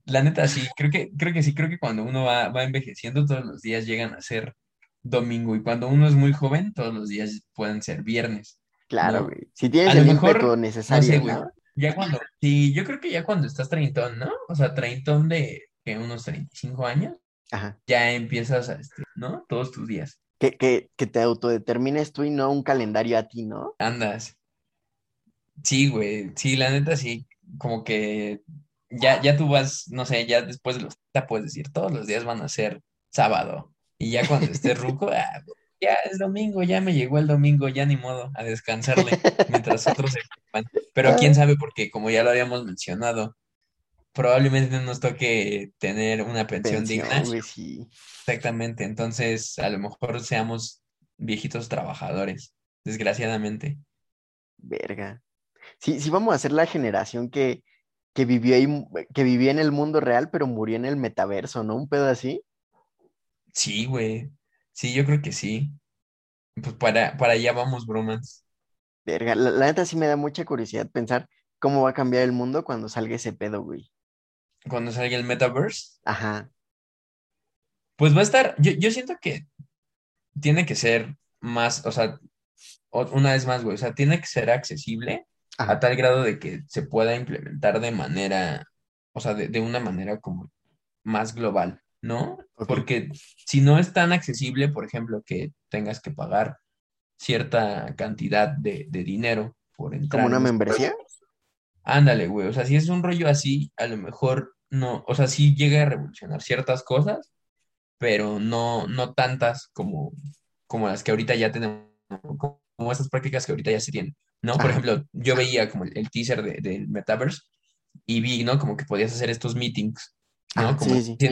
S2: La neta, sí, creo que, creo que sí, creo que cuando uno va, va envejeciendo, todos los días llegan a ser domingo. Y cuando uno es muy joven, todos los días pueden ser viernes.
S1: Claro,
S2: ¿no?
S1: güey. Si tienes
S2: A
S1: el
S2: mejor, No
S1: necesario,
S2: sé, güey.
S1: ¿no?
S2: Ya cuando, sí, yo creo que ya cuando estás treintón, ¿no? O sea, treintón de que unos 35 años,
S1: Ajá.
S2: ya empiezas a, este, ¿no? Todos tus días.
S1: Que, que, que te autodetermines tú y no un calendario a ti, ¿no?
S2: Andas. Sí, güey. Sí, la neta, sí. Como que ya, ya tú vas, no sé, ya después de los 30 puedes decir, todos los días van a ser sábado. Y ya cuando estés ruco, ah, ya es domingo, ya me llegó el domingo, ya ni modo, a descansarle, mientras otros se. Pero quién sabe, porque como ya lo habíamos mencionado, probablemente nos toque tener una pensión digna.
S1: Sí.
S2: Exactamente. Entonces, a lo mejor seamos viejitos trabajadores, desgraciadamente.
S1: Verga. Sí, sí vamos a ser la generación que, que vivió ahí, que vivió en el mundo real, pero murió en el metaverso, ¿no? Un pedo así.
S2: Sí, güey. Sí, yo creo que sí. Pues para, para allá vamos, bromas.
S1: Verga. La, la neta sí me da mucha curiosidad pensar cómo va a cambiar el mundo cuando salga ese pedo, güey.
S2: Cuando salga el metaverse,
S1: Ajá.
S2: pues va a estar, yo, yo siento que tiene que ser más, o sea, una vez más, güey, o sea, tiene que ser accesible a tal grado de que se pueda implementar de manera, o sea, de, de una manera como más global, ¿no? Porque si no es tan accesible, por ejemplo, que tengas que pagar cierta cantidad de, de dinero por
S1: ¿Como
S2: entrar
S1: una
S2: en este
S1: membresía?
S2: Ándale, güey. O sea, si es un rollo así, a lo mejor no, o sea, sí llega a revolucionar ciertas cosas, pero no, no tantas como, como las que ahorita ya tenemos, como como esas prácticas que ahorita ya se tienen, ¿no? Por
S1: Ajá.
S2: ejemplo, yo veía como el, el teaser de- del Metaverse y vi, ¿no? Como que podías hacer estos meetings, ¿no?
S1: Ajá,
S2: Como,
S1: sí, sí.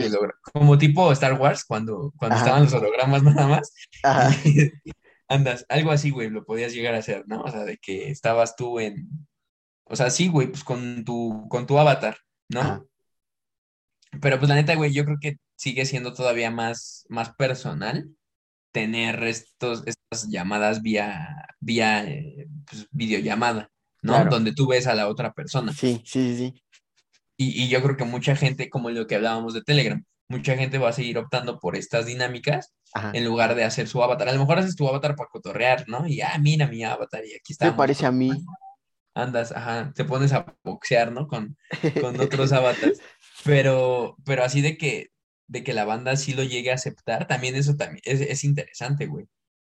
S2: como tipo Star Wars, cuando, cuando
S1: Ajá.
S2: estaban los hologramas nada más.
S1: Ajá.
S2: Andas, algo así, güey, lo podías llegar a hacer, ¿no? O sea, de que estabas tú en, o sea, sí, güey, pues con tu, con tu avatar, ¿no?
S1: Ajá.
S2: Pero pues la neta, güey, yo creo que sigue siendo todavía más, más personal tener estos, estas llamadas vía, vía eh, pues, videollamada, ¿no?
S1: Claro.
S2: Donde tú ves a la otra persona.
S1: Sí, sí, sí.
S2: Y, y yo creo que mucha gente, como lo que hablábamos de Telegram, mucha gente va a seguir optando por estas dinámicas
S1: Ajá.
S2: en lugar de hacer su avatar. A lo mejor haces tu avatar para cotorrear, ¿no? Y, ah, mira mi avatar y aquí
S1: Se
S2: estamos.
S1: parece a mí.
S2: Andas, ajá, te pones a boxear, ¿no? Con, con otros avatars. Pero, pero así de que, de que la banda sí lo llegue a aceptar, también eso también es, es interesante, güey.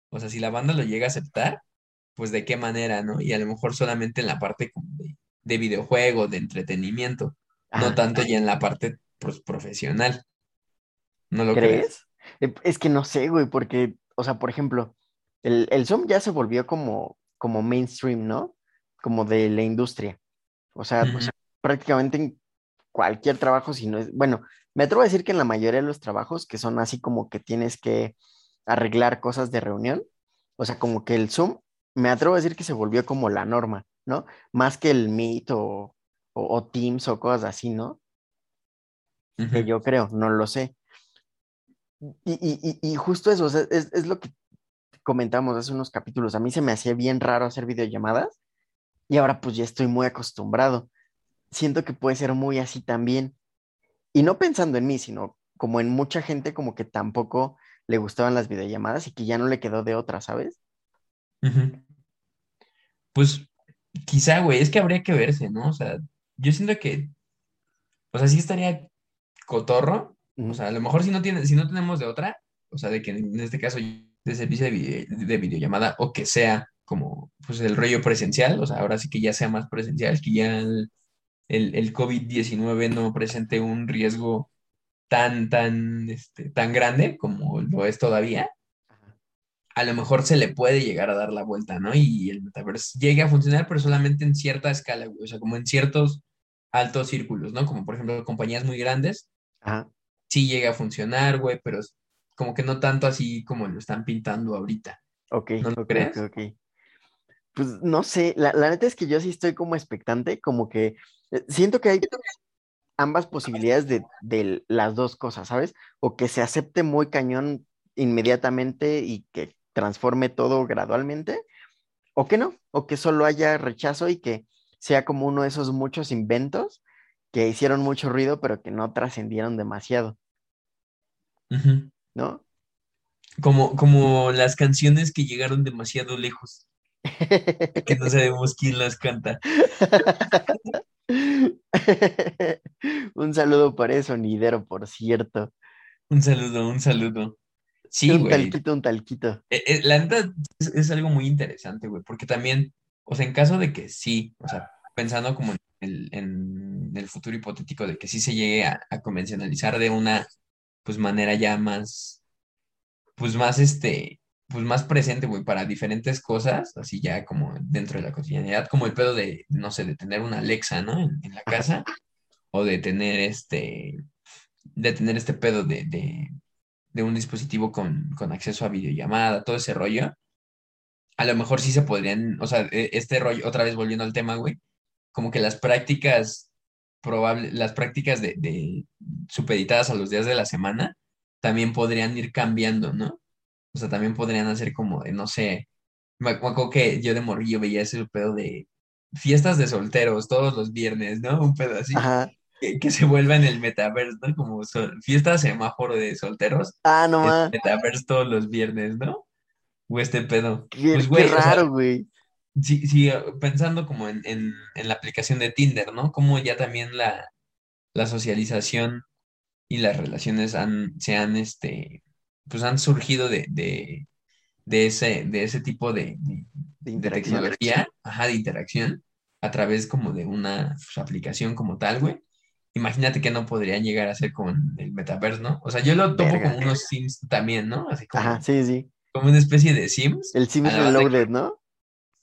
S2: O sea, si la banda lo llega a aceptar, pues de qué manera, ¿no? Y a lo mejor solamente en la parte de, de videojuego, de entretenimiento, no tanto ya en la parte pues, profesional. ¿No lo crees?
S1: ¿Crees? Eh, Es que no sé, güey, porque, o sea, por ejemplo, el, el Zoom ya se volvió como, como mainstream, ¿no? Como de la industria. O sea,
S2: Ujú.
S1: prácticamente en cualquier trabajo, si no es, bueno, me atrevo a decir que en la mayoría de los trabajos que son así como que tienes que arreglar cosas de reunión, o sea, como que el Zoom, me atrevo a decir que se volvió como la norma, ¿no? Más que el Meet o, o, o Teams o cosas así, ¿no? Que yo creo, no lo sé. Y, y, y, y justo eso, o sea, es, es lo que comentamos hace unos capítulos. A mí se me hacía bien raro hacer videollamadas y ahora pues ya estoy muy acostumbrado. Siento que puede ser muy así también. Y no pensando en mí, sino como en mucha gente como que tampoco le gustaban las videollamadas y que ya no le quedó de otra, ¿sabes?
S2: Pues quizá, güey, es que habría que verse, ¿no? O sea, yo siento que, o sea, sí estaría cotorro, o sea, a lo mejor si no tiene, si no tenemos de otra, o sea, de que en este caso de servicio de, vide- de videollamada o que sea como pues el rollo presencial, o sea, ahora sí que ya sea más presencial, que ya el, el, el COVID-19 no presente un riesgo tan, tan, este, tan grande como lo es todavía a lo mejor se le puede llegar a dar la vuelta, ¿no? Y el metaverso llegue a funcionar, pero solamente en cierta escala, güey, o sea, como en ciertos altos círculos, ¿no? Como por ejemplo compañías muy grandes,
S1: Ajá.
S2: sí llega a funcionar, güey, pero como que no tanto así como lo están pintando ahorita,
S1: Ok,
S2: ¿no lo crees?
S1: ok. Pues no sé, la, la neta es que yo sí estoy como expectante, como que eh, siento que hay ambas posibilidades de, de las dos cosas, ¿sabes? O que se acepte muy cañón inmediatamente y que transforme todo gradualmente, o que no, o que solo haya rechazo y que sea como uno de esos muchos inventos que hicieron mucho ruido, pero que no trascendieron demasiado. ¿no?
S2: Como, como las canciones que llegaron demasiado lejos, que no sabemos quién las canta.
S1: Un saludo para eso, Nidero, por cierto.
S2: Un saludo, un saludo. Sí,
S1: un
S2: güey.
S1: talquito, un talquito.
S2: Eh, eh, la neta es, es algo muy interesante, güey, porque también, o sea, en caso de que sí, o sea, pensando como en el, en el futuro hipotético de que sí se llegue a, a convencionalizar de una, pues, manera ya más, pues, más, este, pues, más presente, güey, para diferentes cosas, así ya como dentro de la cotidianidad, como el pedo de, no sé, de tener una Alexa, ¿no? En, en la casa, o de tener este, de tener este pedo de, de, de un dispositivo con, con acceso a videollamada, todo ese rollo a lo mejor sí se podrían, o sea, e- este rollo, otra vez volviendo al tema, güey, como que las prácticas probables, las prácticas de, de supeditadas a los días de la semana también podrían ir cambiando, ¿no? O sea, también podrían hacer como de, no sé, me, acuerdo que yo de morrillo veía ese pedo de fiestas de solteros todos los viernes, ¿no? Un pedo así,
S1: Ajá.
S2: que, que se vuelva en el metaverse, ¿no? Como sol- fiesta semáforo de solteros,
S1: Ah, no más.
S2: metaverse todos los viernes, ¿no? O este pedo.
S1: Qué,
S2: Pues,
S1: qué
S2: güey, o sea,
S1: raro, güey.
S2: Sí, sí, pensando como en, en, en la aplicación de Tinder, ¿no? Como ya también la, la socialización y las relaciones han, se han, este, pues han surgido de, de, de ese, de ese tipo de, de-
S1: De
S2: tecnología, ajá, de interacción, a través como de una pues, aplicación como tal, güey. Imagínate que no podrían llegar a ser con el metaverse, ¿no? O sea, yo lo topo
S1: Verga.
S2: como unos Sims también, ¿no? Así como,
S1: Ajá, sí, sí.
S2: como una especie de Sims.
S1: El Sims Reloaded, ¿no?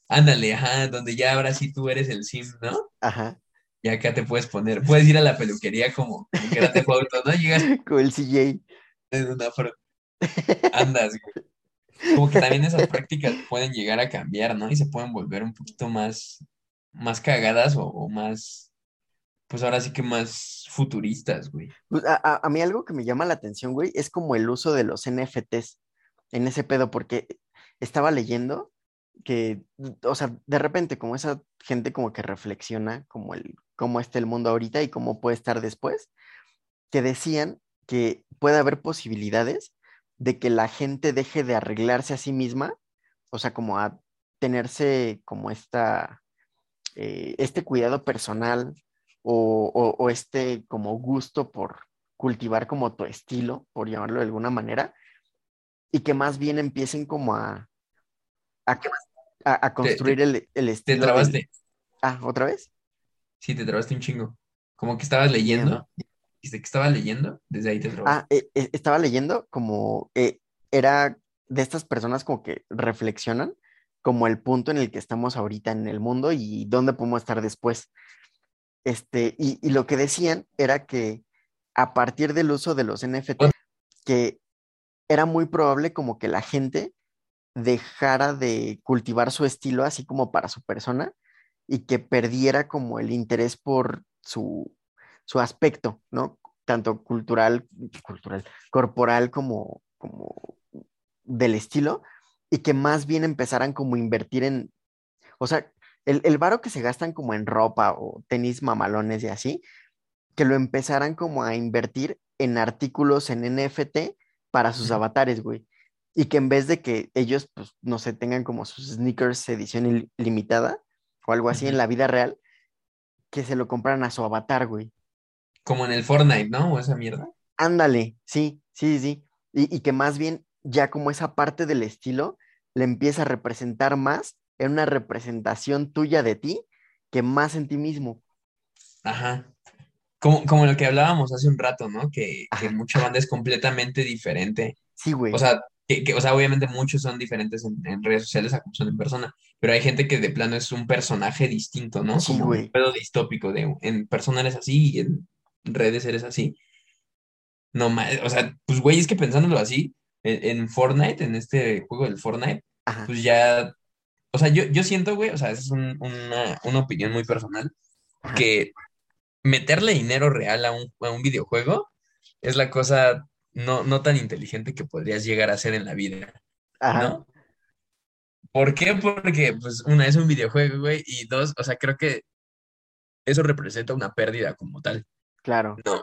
S2: Ándale, ajá, donde ya ahora sí tú eres el Sim, ¿no?
S1: Ajá.
S2: Y acá te puedes poner, puedes ir a la peluquería como, como que Auto, ¿no? Llegas
S1: Con el CJ.
S2: en una afro, andas, güey. Como que también esas prácticas pueden llegar a cambiar, ¿no? Y se pueden volver un poquito más, más cagadas o, o más, pues ahora sí que más futuristas, güey.
S1: Pues, a, a- a mí algo que me llama la atención, güey, es como el uso de los NFTs en ese pedo, porque estaba leyendo que, o sea, de repente como esa gente como que reflexiona como el, cómo está el mundo ahorita y cómo puede estar después, que decían que puede haber posibilidades de que la gente deje de arreglarse a sí misma, o sea, como a tenerse como esta, eh, este cuidado personal o, o- o este como gusto por cultivar como tu estilo, por llamarlo de alguna manera, y que más bien empiecen como a, a, a- a construir el, el
S2: Te
S1: estilo. del-
S2: trabaste,
S1: Ah, ¿otra vez?
S2: sí, te trabaste un chingo. Como que estabas leyendo, dijiste que estabas leyendo, desde ahí te.
S1: Ah, eh, eh, estaba leyendo como eh, era de estas personas como que reflexionan como el punto en el que estamos ahorita en el mundo y dónde podemos estar después. Este, y, y lo que decían era que a partir del uso de los NFT, que era muy probable como que la gente dejara de cultivar su estilo así como para su persona y que perdiera como el interés por su, su aspecto, ¿no? Tanto cultural, cultural, corporal como, como del estilo, y que más bien empezaran como a invertir en, o sea, el, el varo que se gastan como en ropa o tenis mamalones y así, que lo empezaran como a invertir en artículos en NFT para sus avatares, güey. Y que en vez de que ellos, pues, no sé, tengan como sus sneakers edición il- limitada o algo así en la vida real, que se lo compraran a su avatar, güey.
S2: Como en el Fortnite, ¿no? O esa mierda.
S1: Ándale, sí, sí, sí. Y, y que más bien ya como esa parte del estilo le empieza a representar más en una representación tuya de ti que más en ti mismo.
S2: Ajá. Como, como lo que hablábamos hace un rato, ¿no? Que, que mucha banda es completamente diferente.
S1: Sí, güey.
S2: O sea, que, que- o sea, obviamente muchos son diferentes en, en redes sociales a como son en persona, pero hay gente que de plano es un personaje distinto, ¿no?
S1: Sí,
S2: Como un
S1: güey.
S2: pedo distópico de en persona eres así y en redes eres así. No más, o sea, pues güey, es que pensándolo así, en, en Fortnite, en este juego del Fortnite,
S1: Ajá.
S2: pues ya, o sea, yo, yo siento, güey, o sea, esa es un- una, una opinión muy personal,
S1: Ajá.
S2: que meterle dinero real a un, a un videojuego es la cosa no, no tan inteligente que podrías llegar a hacer en la vida,
S1: Ajá.
S2: ¿no? ¿Por qué? Porque, pues, una, es un videojuego, güey, y dos, o sea, creo que eso representa una pérdida como tal.
S1: Claro.
S2: No.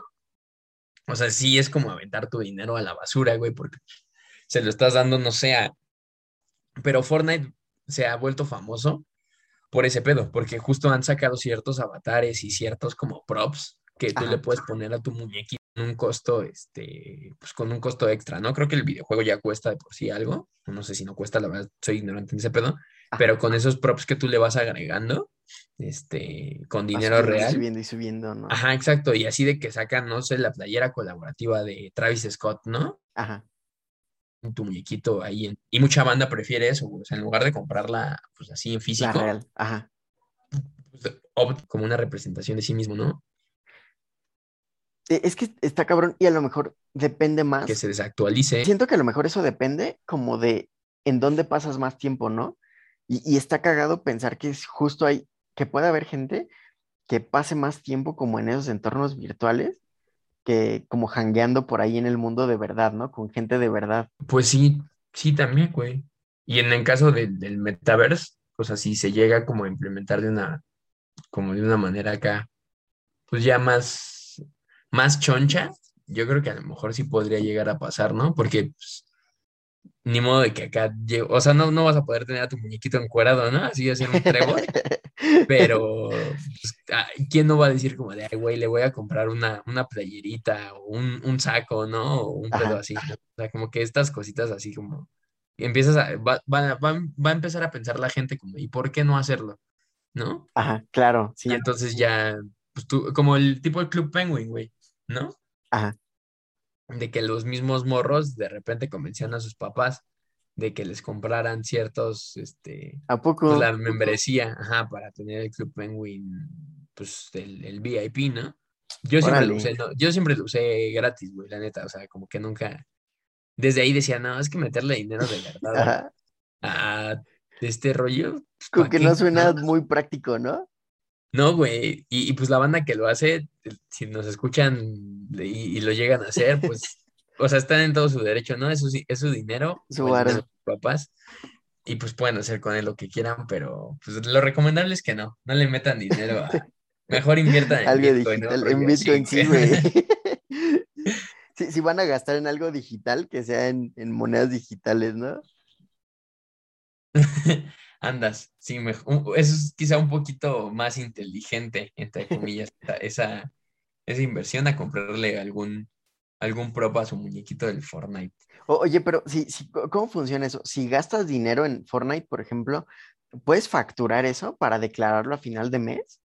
S2: O sea, sí es como aventar tu dinero a la basura, güey, porque se lo estás dando, no sé, a... Pero Fortnite se ha vuelto famoso por ese pedo, porque justo han sacado ciertos avatares y ciertos como props que tú le puedes poner a tu muñequito con un costo, este, pues con un costo extra, ¿no? Creo que el videojuego ya cuesta de por sí algo, no sé si no cuesta, la verdad, soy ignorante en ese pedo. Pero con esos props que tú le vas agregando, este, con dinero
S1: subiendo y
S2: real,
S1: Subiendo y subiendo, ¿no?
S2: Ajá, exacto. Y así de que sacan, no sé, la playera colaborativa de Travis Scott, ¿no?
S1: Ajá.
S2: Tu muñequito ahí. en- Y mucha banda prefiere eso. O sea, en lugar de comprarla, pues así en
S1: La
S2: físico,
S1: real. Ajá.
S2: pues, como una representación de sí mismo, ¿no?
S1: E- Es que está cabrón y a lo mejor depende más.
S2: Que se desactualice.
S1: Siento que a lo mejor eso depende como de en dónde pasas más tiempo, ¿no? Y, está cagado pensar que es justo ahí, que puede haber gente que pase más tiempo como en esos entornos virtuales que como jangueando por ahí en el mundo de verdad, ¿no? Con gente de verdad.
S2: Pues sí, sí, también, güey. Y en el caso del- del metaverse, pues así se llega como a implementar de una, como de una manera acá, pues ya más, más choncha, yo creo que a lo mejor sí podría llegar a pasar, ¿no? Porque pues, ni modo de que acá o sea, no, no vas a poder tener a tu muñequito encuerado, ¿no? Así hacer un trébol, pero pues, ah, ¿quién no va a decir como de, ay, güey, le voy a comprar una, una playerita o un, un saco, ¿no? O un pedo así. O sea, como que estas cositas así como empiezas a, va, va, a- va- va a empezar a pensar la gente como, ¿y por qué no hacerlo? ¿No?
S1: Ajá, claro, sí.
S2: Y entonces ya, pues tú, como el tipo del Club Penguin, güey, ¿no?
S1: Ajá.
S2: De que los mismos morros de repente convencían a sus papás de que les compraran ciertos, este,
S1: ¿A
S2: pues
S1: poco?
S2: la membresía, ajá, para tener el Club Penguin, pues el, el VIP, ¿no? Yo siempre lo usé, no, yo siempre lo usé gratis, güey, la neta, o sea, como que nunca, desde ahí decía, no, es que meterle dinero de verdad a, a este rollo, pues,
S1: Como
S2: ¿pa'
S1: que no suena muy práctico, ¿no?
S2: No, güey, y, y pues la banda que lo hace, si nos escuchan y, y lo llegan a hacer, pues, o sea, están en todo su derecho, ¿no? Es su, es su dinero,
S1: Su
S2: sus papás, y pues pueden hacer con él lo que quieran, pero pues lo recomendable es que no, no le metan dinero a... Mejor inviertan en
S1: Algo
S2: Bitcoin, ¿no?
S1: digital, en
S2: Porque sí,
S1: Bitcoin sí, güey. Sí, si van a gastar en algo digital, que sea en, en monedas digitales, ¿no?
S2: Andas, sí, mej- un- eso es quizá un poquito más inteligente, entre comillas, esa, esa, inversión a comprarle algún, algún prop a su muñequito del Fortnite.
S1: O- oye, pero si, si, ¿cómo funciona eso? Si gastas dinero en Fortnite, por ejemplo, ¿puedes facturar eso para declararlo a final de mes?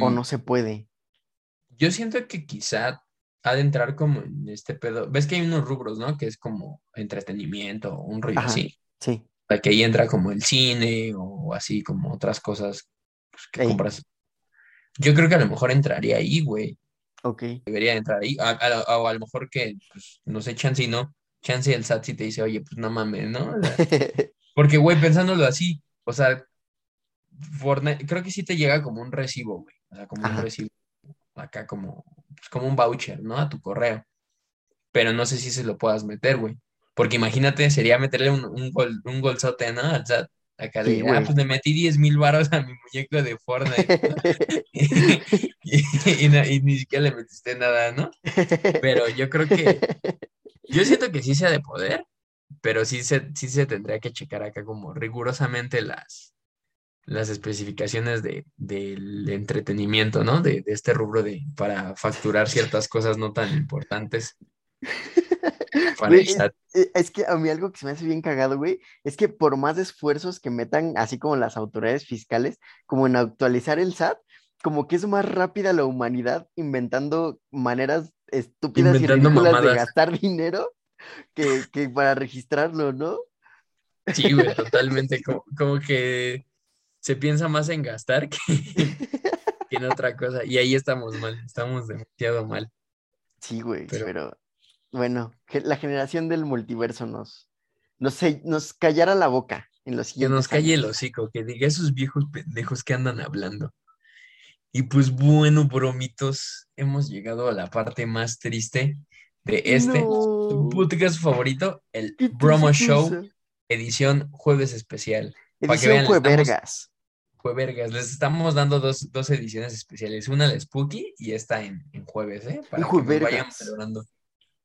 S1: ¿O
S2: Mm,
S1: no se puede?
S2: Yo siento que quizá ha de entrar como en este pedo. Ves que hay unos rubros, ¿no? Que es como entretenimiento un rollo
S1: Ajá.
S2: así.
S1: Sí.
S2: Que ahí entra como el cine o así como otras cosas pues, que
S1: Ey.
S2: compras. Yo creo que a lo mejor entraría ahí, güey.
S1: Ok.
S2: Debería entrar ahí. A, a- o a lo mejor que, pues, no sé, chance y no. Chance el SAT si te dice, oye, pues no mames, ¿no? O sea, porque, güey, pensándolo así, o sea, Fortnite, creo que sí te llega como un recibo, güey. O sea, como un recibo acá como, pues, como un voucher, ¿no? A tu correo. Pero no sé si se lo puedas meter, güey. Porque imagínate, sería meterle un, un, gol, un golzote, ¿no? Al SAT. Acá
S1: Sí,
S2: de, ah, pues le metí 10 mil varos a mi muñeco de Fortnite. y, y- y na- y ni siquiera le metiste nada, ¿no? Pero yo creo que, yo siento que sí sea de poder, pero sí se, sí se tendría que checar acá como rigurosamente las, las especificaciones de, del entretenimiento, ¿no? De, de este rubro de, para facturar ciertas cosas no tan importantes
S1: Güey. Eh, Es que a mí algo que se me hace bien cagado, güey, es que por más esfuerzos que metan, así como las autoridades fiscales, como en actualizar el SAT, como que es más rápida la humanidad inventando maneras estúpidas
S2: Inventando
S1: y ridículas de gastar dinero que, que para registrarlo, ¿no?
S2: Sí, güey, totalmente. Como, como que se piensa más en gastar que, que en otra cosa. Y ahí estamos mal, estamos demasiado mal.
S1: Sí, güey,
S2: Pero-
S1: pero bueno, que la generación del multiverso nos, nos, se- nos callara la boca en los
S2: Que
S1: siguientes
S2: nos calle el
S1: años.
S2: hocico, que diga esos viejos pendejos que andan hablando. Y pues bueno, bromitos, hemos llegado a la parte más triste de este,
S1: No.
S2: podcast favorito, el
S1: ¿Qué
S2: Bromo. Show, edición jueves especial. Pa' que
S1: Edición
S2: vean, estamos-
S1: Juevergas.
S2: Les estamos dando dos, dos ediciones especiales. Una la Spooky y esta en, en jueves, ¿eh? Para que vayan
S1: vergas.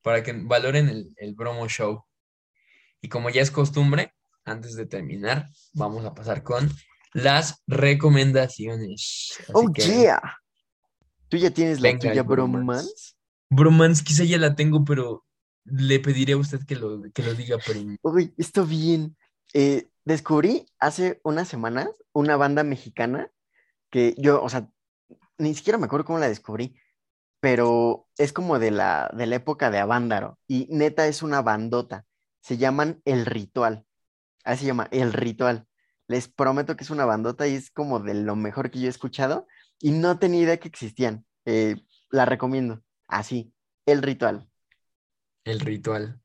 S2: Para que valoren el, el bromo show. Y como ya es costumbre, antes de terminar, vamos a pasar con las recomendaciones. Así
S1: Oh,
S2: que,
S1: yeah. ¿Tú ya tienes la tuya,
S2: bromance.
S1: bromance?
S2: Bromance, quizá ya la tengo, pero le pediré a usted que lo, que lo diga primero.
S1: Uy, está bien. Eh, descubrí hace unas semanas una banda mexicana que yo, o sea, ni siquiera me acuerdo cómo la descubrí, pero es como de la, de la época de Avándaro y neta es una bandota. Se llaman El Ritual. Así se llama, El Ritual. Les prometo que es una bandota y es como de lo mejor que yo he escuchado y no tenía idea que existían. Eh, la recomiendo. Así, El Ritual.
S2: El ritual.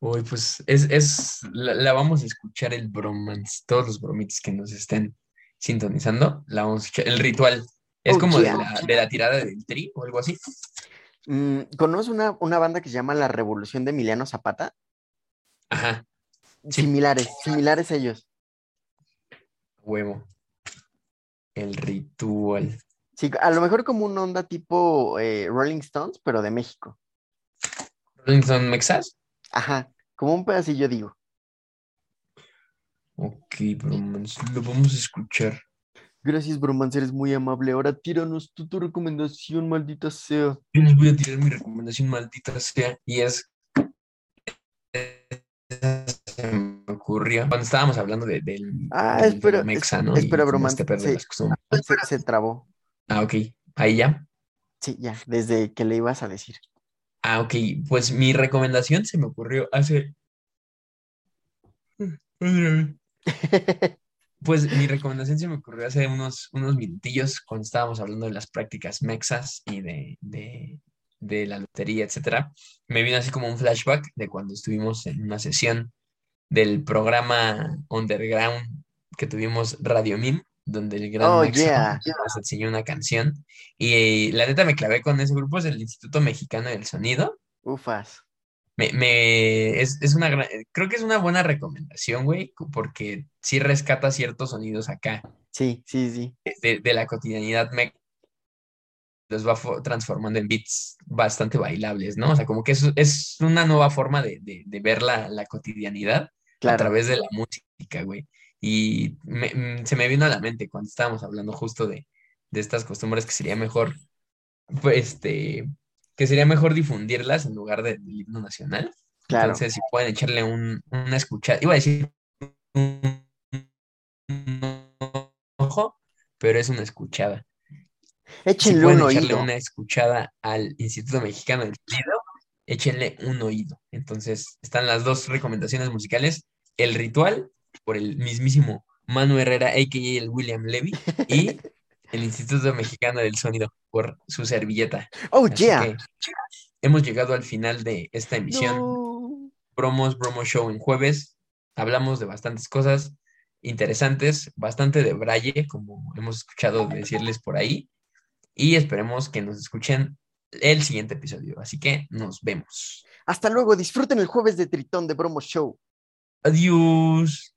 S2: Uy, pues es, es la, vamos a escuchar el bromance. Todos los bromitos que nos estén sintonizando, la vamos a escuchar. El ritual. Es
S1: Oh,
S2: como de la, de la tirada del tri o algo así.
S1: Mm, ¿Conoces una, una banda que se llama La Revolución de Emiliano Zapata?
S2: Ajá, Sí.
S1: Similares, similares a ellos.
S2: huevo. El ritual.
S1: Sí, a lo mejor como una onda tipo eh, Rolling Stones, pero de México.
S2: Rolling Stone Mexas.
S1: Ajá, como un pedacillo digo.
S2: Ok, bromance. Lo vamos a escuchar.
S1: Gracias, Bromance, eres muy amable. Ahora tíranos tú tu recomendación, maldita sea.
S2: Yo les voy a tirar mi recomendación maldita sea. Y es. Se me ocurrió. Cuando estábamos hablando de, del.
S1: Ah,
S2: del-
S1: espera,
S2: del Mexa,
S1: es-
S2: ¿no?
S1: Espera,
S2: como
S1: bromance,
S2: este
S1: sí.
S2: costumbres.
S1: Se, se trabó.
S2: Ah, ok. Ahí ya.
S1: Sí, ya, desde que le ibas a decir.
S2: Ah, ok. Pues mi recomendación se me ocurrió hace. Pues mi recomendación se me ocurrió hace unos, unos minutillos cuando estábamos hablando de las prácticas mexas y de, de, de la lotería, etcétera. Me vino así como un flashback de cuando estuvimos en una sesión del programa Underground que tuvimos Radio Mim, donde el gran
S1: Oh, yeah.
S2: nos enseñó una canción. Y la neta me clavé con ese grupo, es el Instituto Mexicano del Sonido.
S1: Ufas.
S2: Me, me- es, es una gran- creo que es una buena recomendación, güey, porque sí rescata ciertos sonidos acá
S1: Sí, sí, sí.
S2: de, de la cotidianidad me los va fo- transformando en beats bastante bailables, ¿no? O sea, como que es, es una nueva forma de, de- de ver la, la cotidianidad a través de la música, güey. Y me- mm, se me vino a la mente cuando estábamos hablando justo de, de estas costumbres que sería mejor, pues, este, que sería mejor difundirlas en lugar de- del himno nacional.
S1: Claro.
S2: Entonces, si pueden echarle un, una escuchada, iba a decir un, un ojo, pero es una escuchada. Si
S1: Échenle
S2: pueden
S1: un
S2: echarle
S1: oído.
S2: una escuchada al Instituto Mexicano del Sonido, échenle un oído. Entonces, están las dos recomendaciones musicales, El Ritual, por el mismísimo Manu Herrera, a.k.a. el William Levy, y el Instituto Mexicano del Sonido, por su servilleta.
S1: Oh,
S2: Así
S1: yeah.
S2: hemos llegado al final de esta emisión.
S1: No.
S2: Promos, Bromo Show en jueves. Hablamos de bastantes cosas interesantes, bastante de braille, como hemos escuchado decirles por ahí. Y esperemos que nos escuchen el siguiente episodio. Así que nos vemos.
S1: Hasta luego. Disfruten el jueves de Tritón de Bromo Show.
S2: Adiós.